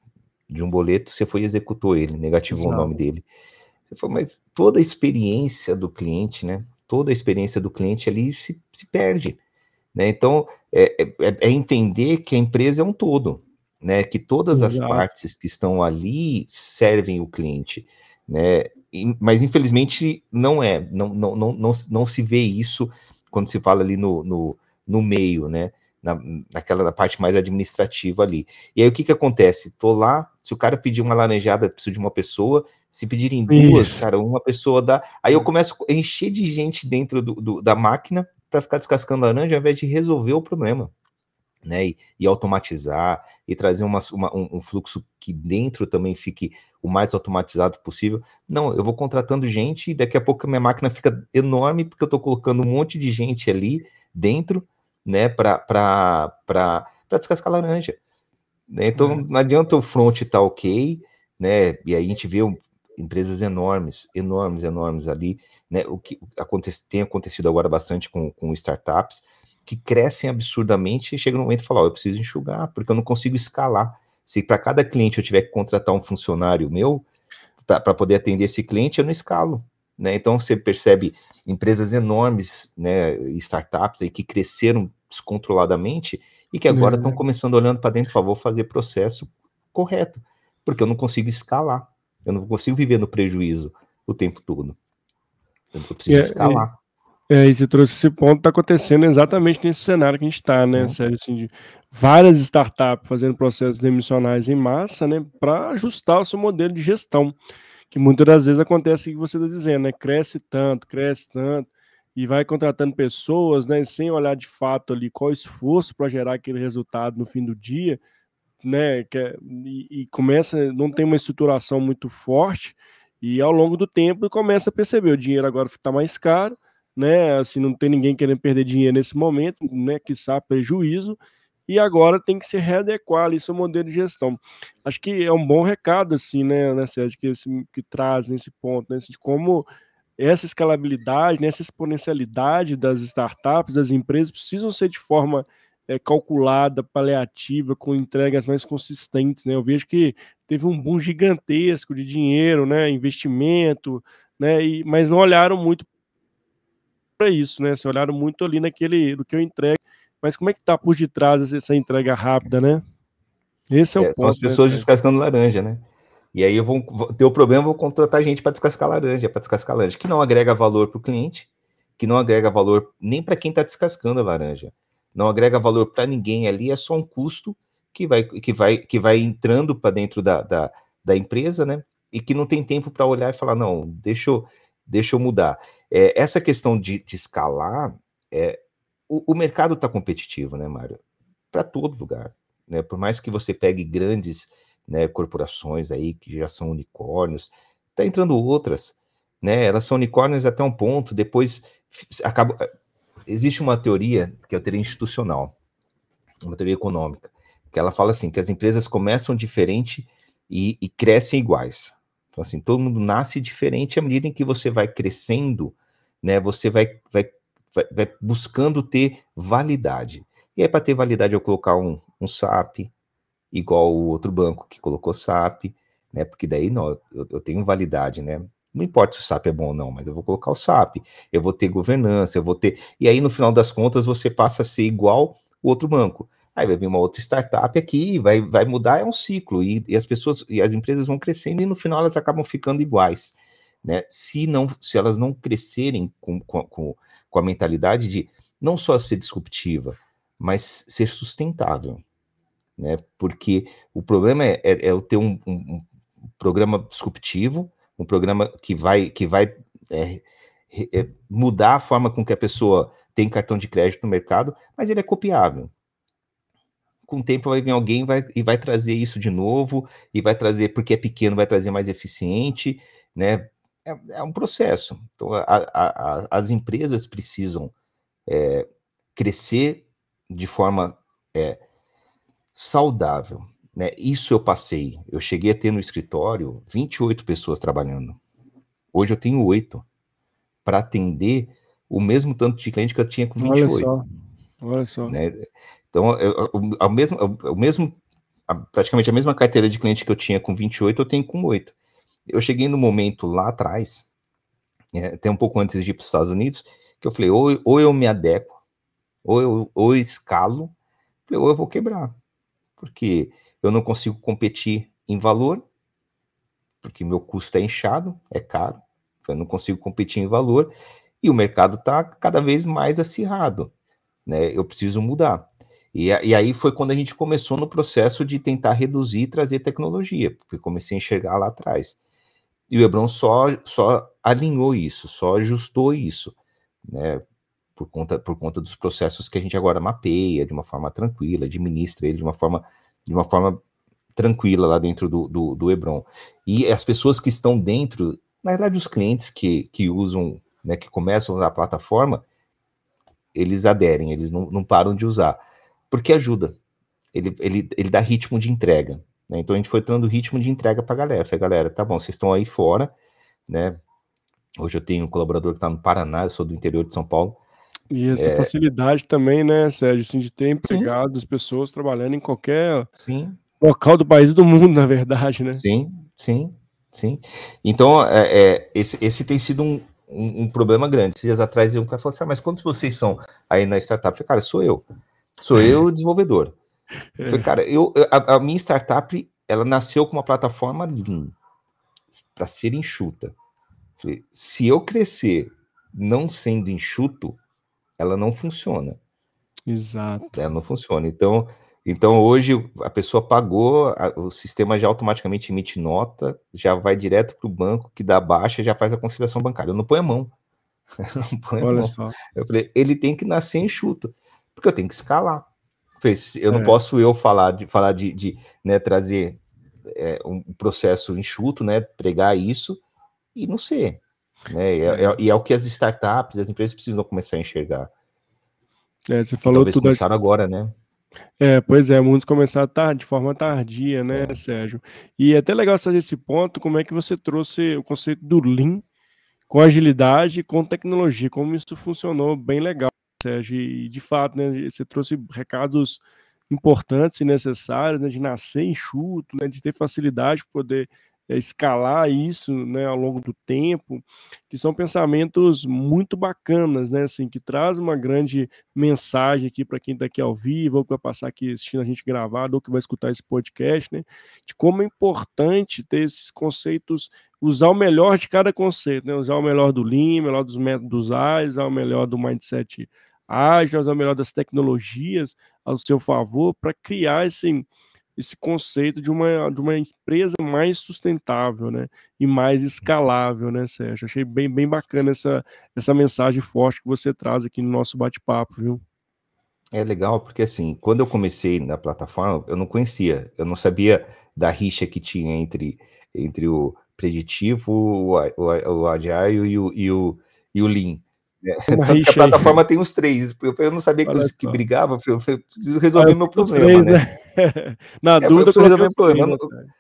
de um boleto, você foi e executou ele, negativou Exato. o nome dele. Você falou, mas toda a experiência do cliente, né, toda a experiência do cliente ali se, se perde. Né? Então, é, é, é, entender que a empresa é um todo, né? que todas Exato. as partes que estão ali servem o cliente. Né? mas, infelizmente, não é, não, não, não, não, não se vê isso quando se fala ali no, no, no meio, né? Na, naquela na parte mais administrativa ali. E aí o que que acontece? Tô lá, se o cara pedir uma laranjada, preciso de uma pessoa, se pedirem duas, Isso. cara, uma pessoa dá. Aí eu começo a encher de gente dentro do, do da máquina para ficar descascando laranja ao invés de resolver o problema. Né, e, e automatizar e trazer uma, uma, um, um, fluxo que dentro também fique o mais automatizado possível. Não, eu vou contratando gente e daqui a pouco a minha máquina fica enorme porque eu estou colocando um monte de gente ali dentro, né, para descascar laranja. Né? Então é. não adianta o front estar tá ok, né? E aí a gente vê empresas enormes, enormes, enormes ali, né? O que acontece, tem acontecido agora bastante com, com startups que crescem absurdamente e chega no momento e fala, oh, eu preciso enxugar, porque eu não consigo escalar. Se para cada cliente eu tiver que contratar um funcionário meu para poder atender esse cliente, eu não escalo. Né? Então você percebe empresas enormes, né, startups aí que cresceram descontroladamente e que agora estão é. começando olhando para dentro, por favor, fazer processo correto, porque eu não consigo escalar. Eu não consigo viver no prejuízo o tempo todo. Eu preciso é, escalar. É, é, e você trouxe esse ponto, está acontecendo exatamente nesse cenário que a gente está, né? Uhum. Sério, assim, de várias startups fazendo processos demissionais em massa, né? Para ajustar o seu modelo de gestão. Que muitas das vezes acontece o que você está dizendo, né? Cresce tanto, cresce tanto, e vai contratando pessoas, né? Sem olhar de fato ali qual o esforço para gerar aquele resultado no fim do dia né, é, e, e, começa, não tem uma estruturação muito forte, e ao longo do tempo começa a perceber, o dinheiro agora está mais caro, né, assim, não tem ninguém querendo perder dinheiro nesse momento, né, que sabe prejuízo, e agora tem que se readequar ali seu modelo de gestão. Acho que é um bom recado, assim, né, né Sérgio, que, esse, que traz nesse ponto, né, assim, de como essa escalabilidade, né, essa exponencialidade das startups, das empresas, precisam ser de forma é, calculada, paliativa, com entregas mais consistentes. Né? Eu vejo que teve um boom gigantesco de dinheiro, né? investimento, né? E, mas não olharam muito para isso, né? Se olharam muito ali naquele do que eu entrego. Mas como é que está por detrás essa entrega rápida, né? Esse é o é, ponto. São as né, pessoas né, descascando laranja, né? E aí eu vou, ter o problema, vou contratar gente para descascar laranja, para descascar laranja, que não agrega valor para o cliente, que não agrega valor nem para quem está descascando a laranja não agrega valor para ninguém ali, é só um custo que vai, que vai, que vai entrando para dentro da, da, da, empresa, né? E que não tem tempo para olhar e falar, não, deixa eu, deixa eu mudar. É, essa questão de, de escalar, é, o, o mercado está competitivo, né, Mário? Para todo lugar. Né? Por mais que você pegue grandes né, corporações aí que já são unicórnios, tá entrando outras, né? Elas são unicórnios até um ponto, depois acaba existe uma teoria, que é a teoria institucional, uma teoria econômica, que ela fala assim, que as empresas começam diferente e, e crescem iguais. Então, assim, todo mundo nasce diferente à medida em que você vai crescendo, né, você vai, vai, vai, vai buscando ter validade. E aí, para ter validade, eu colocar um, um SAP, igual o outro banco que colocou SAP, né, porque daí não, eu, eu tenho validade, né, não importa se o SAP é bom ou não, mas eu vou colocar o SAP, eu vou ter governança, eu vou ter. E aí, no final das contas, você passa a ser igual o outro banco. Aí vai vir uma outra startup aqui, vai, vai mudar, é um ciclo, e, e as pessoas e as empresas vão crescendo e no final elas acabam ficando iguais. Né? Se, não, se elas não crescerem com, com, com a mentalidade de não só ser disruptiva, mas ser sustentável, né? Porque o problema é, é, é eu ter um, um, um, programa disruptivo, um programa que vai, que vai é, é, mudar a forma com que a pessoa tem cartão de crédito no mercado, mas ele é copiável. Com o tempo vai vir alguém vai, e vai trazer isso de novo, e vai trazer, porque é pequeno, vai trazer mais eficiente, né? É, é um processo. Então, a, a, a, as empresas precisam é, crescer de forma é, saudável. Né? Isso eu passei. Eu cheguei a ter no escritório 28 pessoas trabalhando. Hoje eu tenho oito para atender o mesmo tanto de cliente que eu tinha com 28. Olha só. Olha só. Né? Então, eu, ao mesmo, o mesmo, praticamente a mesma carteira de cliente que eu tinha com 28, eu tenho com 8. Eu cheguei no momento lá atrás, é, até um pouco antes de ir para os Estados Unidos, que eu falei, ou, ou eu me adequo, ou eu, ou eu escalo, ou eu vou quebrar. Porque eu não consigo competir em valor, porque meu custo é inchado, é caro, eu não consigo competir em valor, e o mercado está cada vez mais acirrado, né? Eu preciso mudar. E, e, aí foi quando a gente começou no processo de tentar reduzir e trazer tecnologia, porque comecei a enxergar lá atrás. E o Hebron só, só alinhou isso, só ajustou isso, né? Por conta, por conta dos processos que a gente agora mapeia de uma forma tranquila, administra ele de uma forma, de uma forma tranquila lá dentro do, do, do Hebron. E as pessoas que estão dentro, na verdade, os clientes que, que usam né, que começam a plataforma, eles aderem, eles não, não param de usar, porque ajuda, ele, ele, ele dá ritmo de entrega. Né? Então a gente foi dando ritmo de entrega para a galera. Falei, galera, tá bom, vocês estão aí fora, né? Hoje eu tenho um colaborador que está no Paraná, eu sou do interior de São Paulo. E essa é... facilidade também, né, Sérgio, assim, de ter empregados, sim. pessoas trabalhando em qualquer sim. local do país do mundo, na verdade, né? Sim, sim, sim. Então, é, é esse, esse tem sido um, um, um, problema grande. Esses dias atrás, um cara falou assim: ah, mas quantos vocês são aí na startup? Eu falei, cara, sou eu. Sou eu o desenvolvedor. Eu falei, cara, eu, a, a, minha startup ela nasceu com uma plataforma Lean para ser enxuta. Falei, se eu crescer não sendo enxuto, ela não funciona. Exato. Ela não funciona. Então, então hoje a pessoa pagou, a, o sistema já automaticamente emite nota, já vai direto para o banco, que dá baixa, já faz a conciliação bancária. Eu não ponho a mão. não ponho Olha a mão. Só. Eu falei, ele tem que nascer enxuto, porque eu tenho que escalar. Eu não é. posso eu falar de falar de, de né, trazer é, um processo enxuto, né, pregar isso e não ser. Né? E é, é, e é o que as startups, as empresas precisam começar a enxergar. É, você falou tudo. começaram agora, né? É, pois é, muitos começaram de forma tardia, né, é. Sérgio? E é até legal fazer esse ponto, como é que você trouxe o conceito do Lean com agilidade e com tecnologia, como isso funcionou bem legal, Sérgio, e de fato, né, você trouxe recados importantes e necessários, né, de nascer enxuto, né, de ter facilidade para poder escalar isso né, ao longo do tempo, que são pensamentos muito bacanas, né, assim, que traz uma grande mensagem aqui para quem está aqui ao vivo, ou que vai passar aqui assistindo a gente gravado, ou que vai escutar esse podcast, né, de como é importante ter esses conceitos, usar o melhor de cada conceito, né, usar o melhor do Lean, o melhor dos métodos ágeis, usar o melhor do mindset ágil, usar o melhor das tecnologias ao seu favor para criar esse esse conceito de uma, de uma empresa mais sustentável, né? E mais escalável, né, Sérgio? Achei bem, bem bacana essa, essa mensagem forte que você traz aqui no nosso bate-papo, viu? É legal, porque assim, quando eu comecei na plataforma, eu não conhecia, eu não sabia da rixa que tinha entre, entre o preditivo, o, o, o agile e o, e o, e o lean. É, a plataforma aí. tem os três. Eu, eu não sabia que, que brigava, eu, eu preciso resolver meu problema. Três, né? né? Na é, dúvida, eu resolver o problema. Três,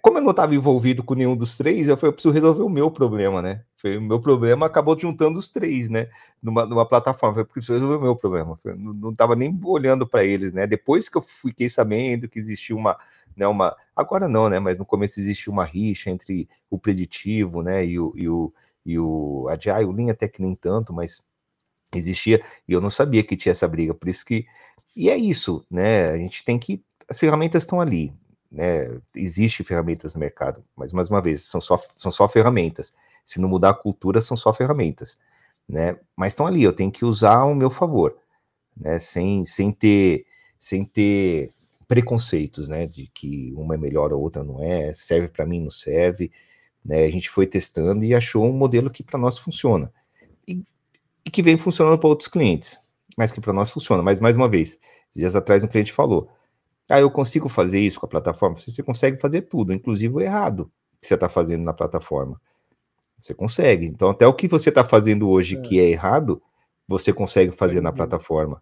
como eu não estava envolvido com nenhum dos três, eu falei, eu preciso resolver o meu problema, né? Foi, o meu problema acabou juntando os três, né? Numa, numa plataforma. Foi porque preciso resolver o meu problema. Foi, não estava nem olhando para eles, né? Depois que eu fiquei sabendo que existia uma, né, uma. Agora não, né? Mas no começo existia uma rixa entre o preditivo, né? E o, e o, e o Agile, o Lean até que nem tanto, mas existia, e eu não sabia que tinha essa briga, por isso que, e é isso, né, a gente tem que, as ferramentas estão ali, né, existe ferramentas no mercado, mas mais uma vez, são só, são só ferramentas, se não mudar a cultura, são só ferramentas, né? Mas estão ali, eu tenho que usar ao meu favor, né? Sem, sem ter sem ter preconceitos, né? De que uma é melhor, a outra não é, serve para mim, não serve. Né? A gente foi testando e achou um modelo que para nós funciona e, e, que vem funcionando para outros clientes, mas que para nós funciona. Mas mais uma vez, dias atrás um cliente falou: Ah, eu consigo fazer isso com a plataforma? Você consegue fazer tudo, inclusive o errado que você está fazendo na plataforma. Você consegue. Então, até o que você está fazendo hoje é. que é errado, você consegue fazer na plataforma.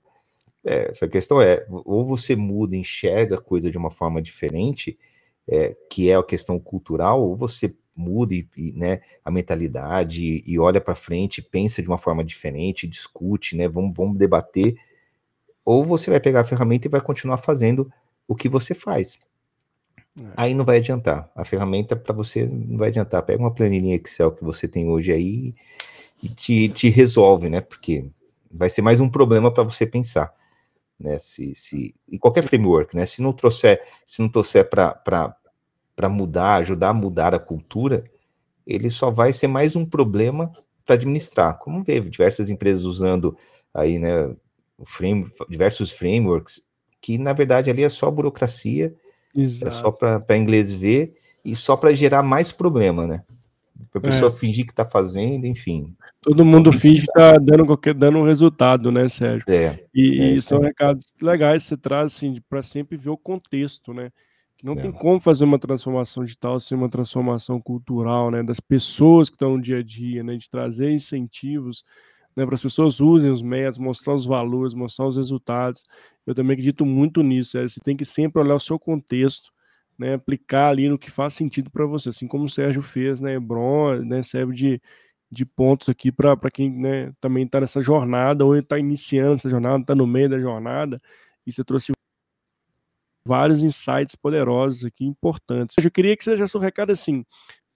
É, a questão é, ou você muda, enxerga a coisa de uma forma diferente, é, que é a questão cultural, ou você muda e, né, a mentalidade e, e olha para frente, pensa de uma forma diferente, discute, né, vamos, vamos debater, ou você vai pegar a ferramenta e vai continuar fazendo o que você faz. É. Aí não vai adiantar. A ferramenta para você não vai adiantar. Pega uma planilha Excel que você tem hoje aí e te, te resolve, né? Porque vai ser mais um problema para você pensar. Né, se, se, e qualquer framework, né, se não trouxer, se não trouxer para mudar, ajudar a mudar a cultura, ele só vai ser mais um problema para administrar. Como vê diversas empresas usando aí, né, frame, diversos frameworks, que na verdade ali é só burocracia Exato. É só para inglês ver e só para gerar mais problema, né? Para a pessoa é. fingir que está fazendo, enfim. Todo mundo finge que está dando, qualquer, dando um resultado, né, Sérgio? É. E, é, e são recados legais que você traz, assim, para sempre ver o contexto, né? Não é. tem como fazer uma transformação digital sem uma transformação cultural, né? Das pessoas que estão no dia a dia, né? De trazer incentivos né, para as pessoas usem os métodos, mostrar os valores, mostrar os resultados. Eu também acredito muito nisso. É, você tem que sempre olhar o seu contexto, né, aplicar ali no que faz sentido para você, assim como o Sérgio fez, né, Bron, né, serve de, de pontos aqui para quem né, também está nessa jornada, ou está iniciando essa jornada, está no meio da jornada, e você trouxe vários insights poderosos aqui, importantes. Eu queria que você deixasse o recado assim,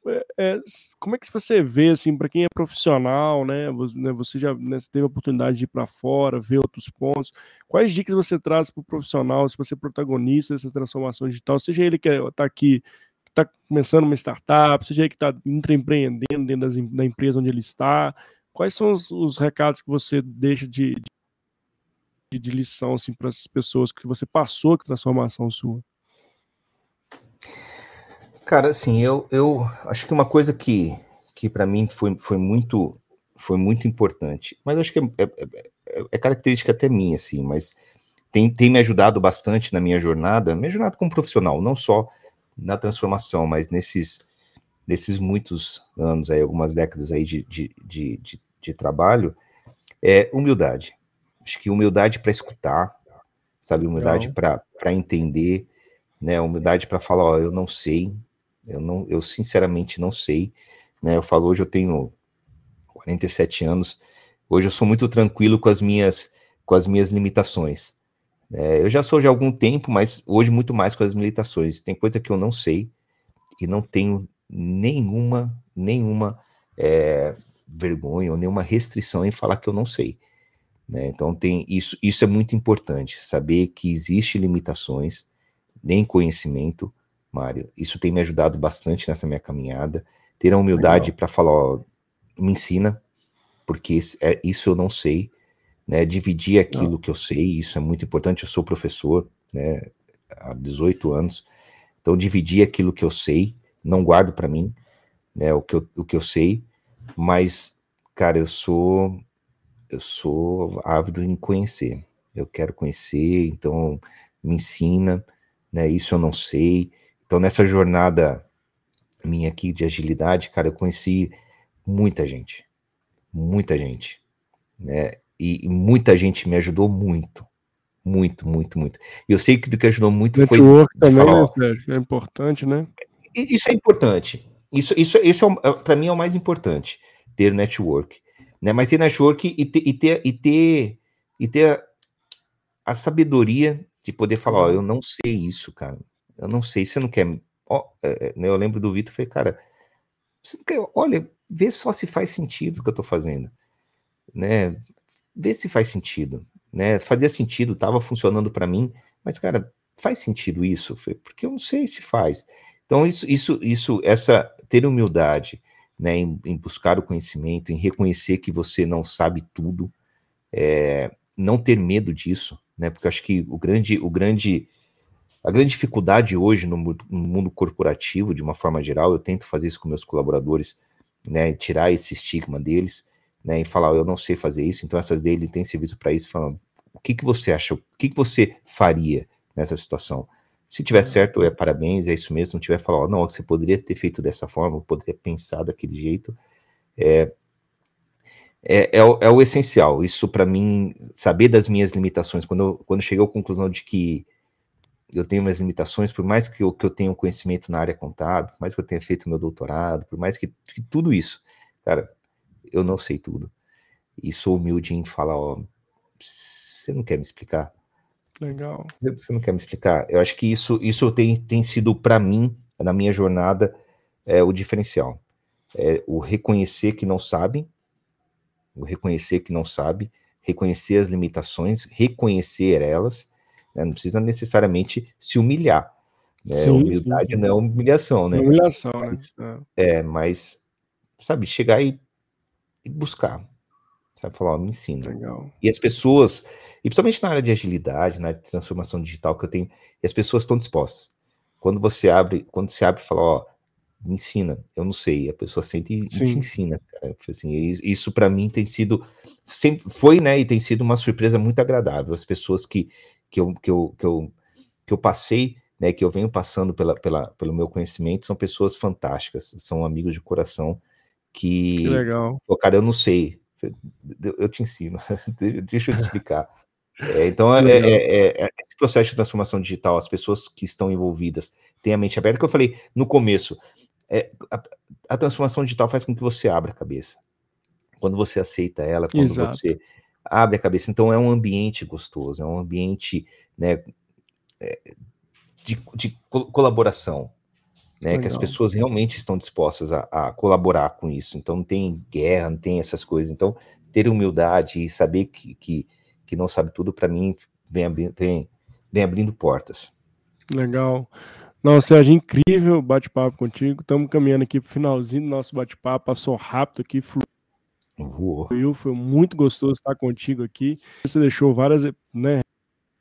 é, é, como é que você vê, assim, para quem é profissional, né? Você, né, você já né, teve a oportunidade de ir para fora, ver outros pontos. Quais dicas você traz para o profissional, se você é protagonista dessa transformação digital, seja ele que está é, aqui, está começando uma startup, seja ele que está empreendendo dentro das, da empresa onde ele está. Quais são os, os recados que você deixa de, de, de lição assim, para as pessoas que você passou, que transformação sua? Cara, assim, eu, eu acho que uma coisa que, que para mim foi, foi, muito, foi muito importante, mas acho que é, é, é, é, característica até minha, assim, mas tem, tem me ajudado bastante na minha jornada, minha jornada como profissional, não só na transformação, mas nesses, nesses muitos anos aí, algumas décadas aí de, de, de, de, de trabalho, é humildade. Acho que humildade para escutar, sabe, humildade para entender, né, humildade para falar, ó, eu não sei, eu não, eu sinceramente não sei. Né? Eu falo hoje eu tenho 47 anos. Hoje eu sou muito tranquilo com as minhas com as minhas limitações. É, eu já sou de algum tempo, mas hoje muito mais com as limitações. Tem coisa que eu não sei e não tenho nenhuma nenhuma é, vergonha ou nenhuma restrição em falar que eu não sei. Né? Então tem isso isso é muito importante saber que existe limitações nem conhecimento Mário. Isso tem me ajudado bastante nessa minha caminhada. Ter a humildade para falar, ó, me ensina, porque é, isso eu não sei, né? Dividir aquilo não. que eu sei, isso é muito importante. Eu sou professor, né? Há 18 anos. Então, dividir aquilo que eu sei, não guardo para mim, né? O que, eu, o que eu sei, mas, cara, eu sou eu sou ávido em conhecer. Eu quero conhecer, então me ensina, né? Isso eu não sei. Então, nessa jornada minha aqui de agilidade, cara, eu conheci muita gente, muita gente, né? E, e muita gente me ajudou muito, muito, muito, muito. E eu sei que do que ajudou muito Network foi. também, falar, né, Sérgio? É importante, né? Isso é importante. Isso, isso, isso é, é para mim é o mais importante, ter network, né? Mas ter network e ter, e ter, e ter, e ter a, a sabedoria de poder falar, ó, eu não sei isso, cara. Eu não sei, você não quer. Ó, é, é, né, eu lembro do Vitor, falei, cara, você não quer, olha, vê só se faz sentido o que eu tô fazendo, né? Vê se faz sentido, né? Fazia sentido, estava funcionando para mim, mas cara, faz sentido isso? Porque eu não sei se faz. Então isso, isso, isso, essa ter humildade, né, em, em, buscar o conhecimento, em reconhecer que você não sabe tudo, é, não ter medo disso, né, porque acho que o grande, o grande, a grande dificuldade hoje no, no mundo corporativo, de uma forma geral, eu tento fazer isso com meus colaboradores, né, tirar esse estigma deles, né, e falar, eu não sei fazer isso, então essas deles têm serviço para isso, falando, o que, que você acha, o que, que você faria nessa situação? Se tiver certo, é parabéns, é isso mesmo. Se não tiver, falar, não, você poderia ter feito dessa forma, poderia pensar daquele jeito. É, é, é, o, é o essencial. Isso, para mim, saber das minhas limitações. Quando eu, quando eu cheguei à conclusão de que eu tenho minhas limitações, por mais que eu, que eu tenha conhecimento na área contábil, por mais que eu tenha feito meu doutorado, por mais que, que tudo isso, cara, eu não sei tudo. E sou humilde em falar, ó, você não quer me explicar? Legal. Você não quer me explicar? Eu acho que isso, isso tem, tem sido, para mim, na minha jornada, é, o diferencial. É o reconhecer que não sabe, o reconhecer que não sabe, reconhecer as limitações, reconhecer elas, né? não precisa necessariamente se humilhar. Né? Sim, Humildade sim, não é humilhação, né? Humilhação, mas, né? É, mas, sabe, chegar e, e buscar, sabe, falar, ó, me ensina. Legal. E as pessoas e principalmente na área de agilidade, na área de transformação digital que eu tenho, e as pessoas estão dispostas. Quando você abre, quando você abre e fala, ó, me ensina, eu não sei, a pessoa sente e te ensina, cara. Assim, isso para mim tem sido, sempre foi, né, e tem sido uma surpresa muito agradável. As pessoas que, que, eu, que, eu, que, eu, que eu passei, né, que eu venho passando pela, pela, pelo meu conhecimento, são pessoas fantásticas, são amigos de coração que, que legal. Pô, cara, eu não sei, eu te ensino, deixa eu te explicar. É, então, é, é, é, é, esse processo de transformação digital, as pessoas que estão envolvidas têm a mente aberta, que eu falei no começo, é, a, a, transformação digital faz com que você abra a cabeça. Quando você aceita ela, quando Exato. você abre a cabeça, então é um ambiente gostoso, é um ambiente né, é, de, de colaboração, né, que as pessoas realmente estão dispostas a, a, colaborar com isso. Então não tem guerra, não tem essas coisas. Então ter humildade e saber que, que que não sabe tudo, para mim, vem, vem, vem abrindo portas. Legal. Não, Sérgio, incrível bate-papo contigo. Estamos caminhando aqui para o finalzinho do nosso bate-papo. Passou rápido aqui, fluiu. Foi muito gostoso estar contigo aqui. Você deixou várias né,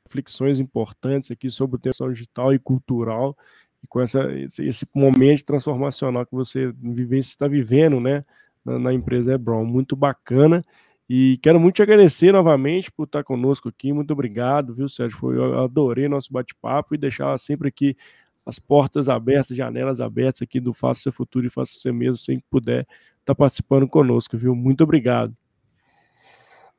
reflexões importantes aqui sobre o tema digital e cultural e com essa, esse, momento transformacional que você está vivendo né, na, na empresa Hebron. Muito bacana. E quero muito te agradecer novamente por estar conosco aqui. Muito obrigado, viu, Sérgio? Foi, eu adorei nosso bate-papo e deixar sempre aqui as portas abertas, janelas abertas aqui do Faça Seu Futuro e Faça Você Mesmo, sempre que puder estar participando conosco, viu? Muito obrigado.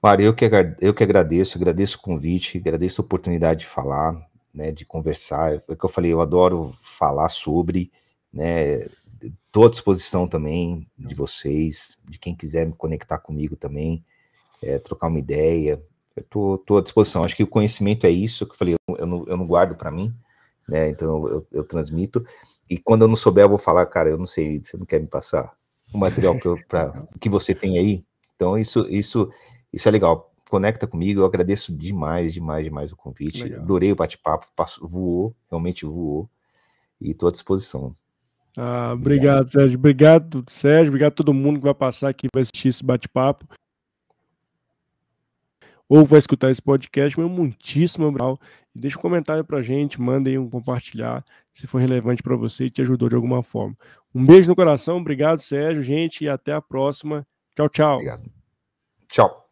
Mário, eu que, eu que agradeço, agradeço o convite, agradeço a oportunidade de falar, né, de conversar. É que eu falei, eu adoro falar sobre, né, estou à disposição também de vocês, de quem quiser me conectar comigo também é, trocar uma ideia. Eu tô, tô, à disposição. Acho que o conhecimento é isso que eu falei, eu não, eu não guardo para mim, né? Então eu, eu, transmito. E quando eu não souber, eu vou falar, cara, eu não sei, você não quer me passar o material que, eu, pra, que você tem aí? Então isso, isso, isso é legal. Conecta comigo, eu agradeço demais, demais, demais o convite. Legal. Adorei o bate-papo, voou, realmente voou. E estou à disposição. Ah, obrigado, obrigado, Sérgio. Obrigado, Sérgio. Obrigado a todo mundo que vai passar aqui, vai assistir esse bate-papo ou vai escutar esse podcast, meu muitíssimo obrigado. E deixa um comentário pra gente, mandem um compartilhar, se for relevante para você e te ajudou de alguma forma. Um beijo no coração, obrigado, Sérgio, gente, e até a próxima. Tchau, tchau. Obrigado. Tchau.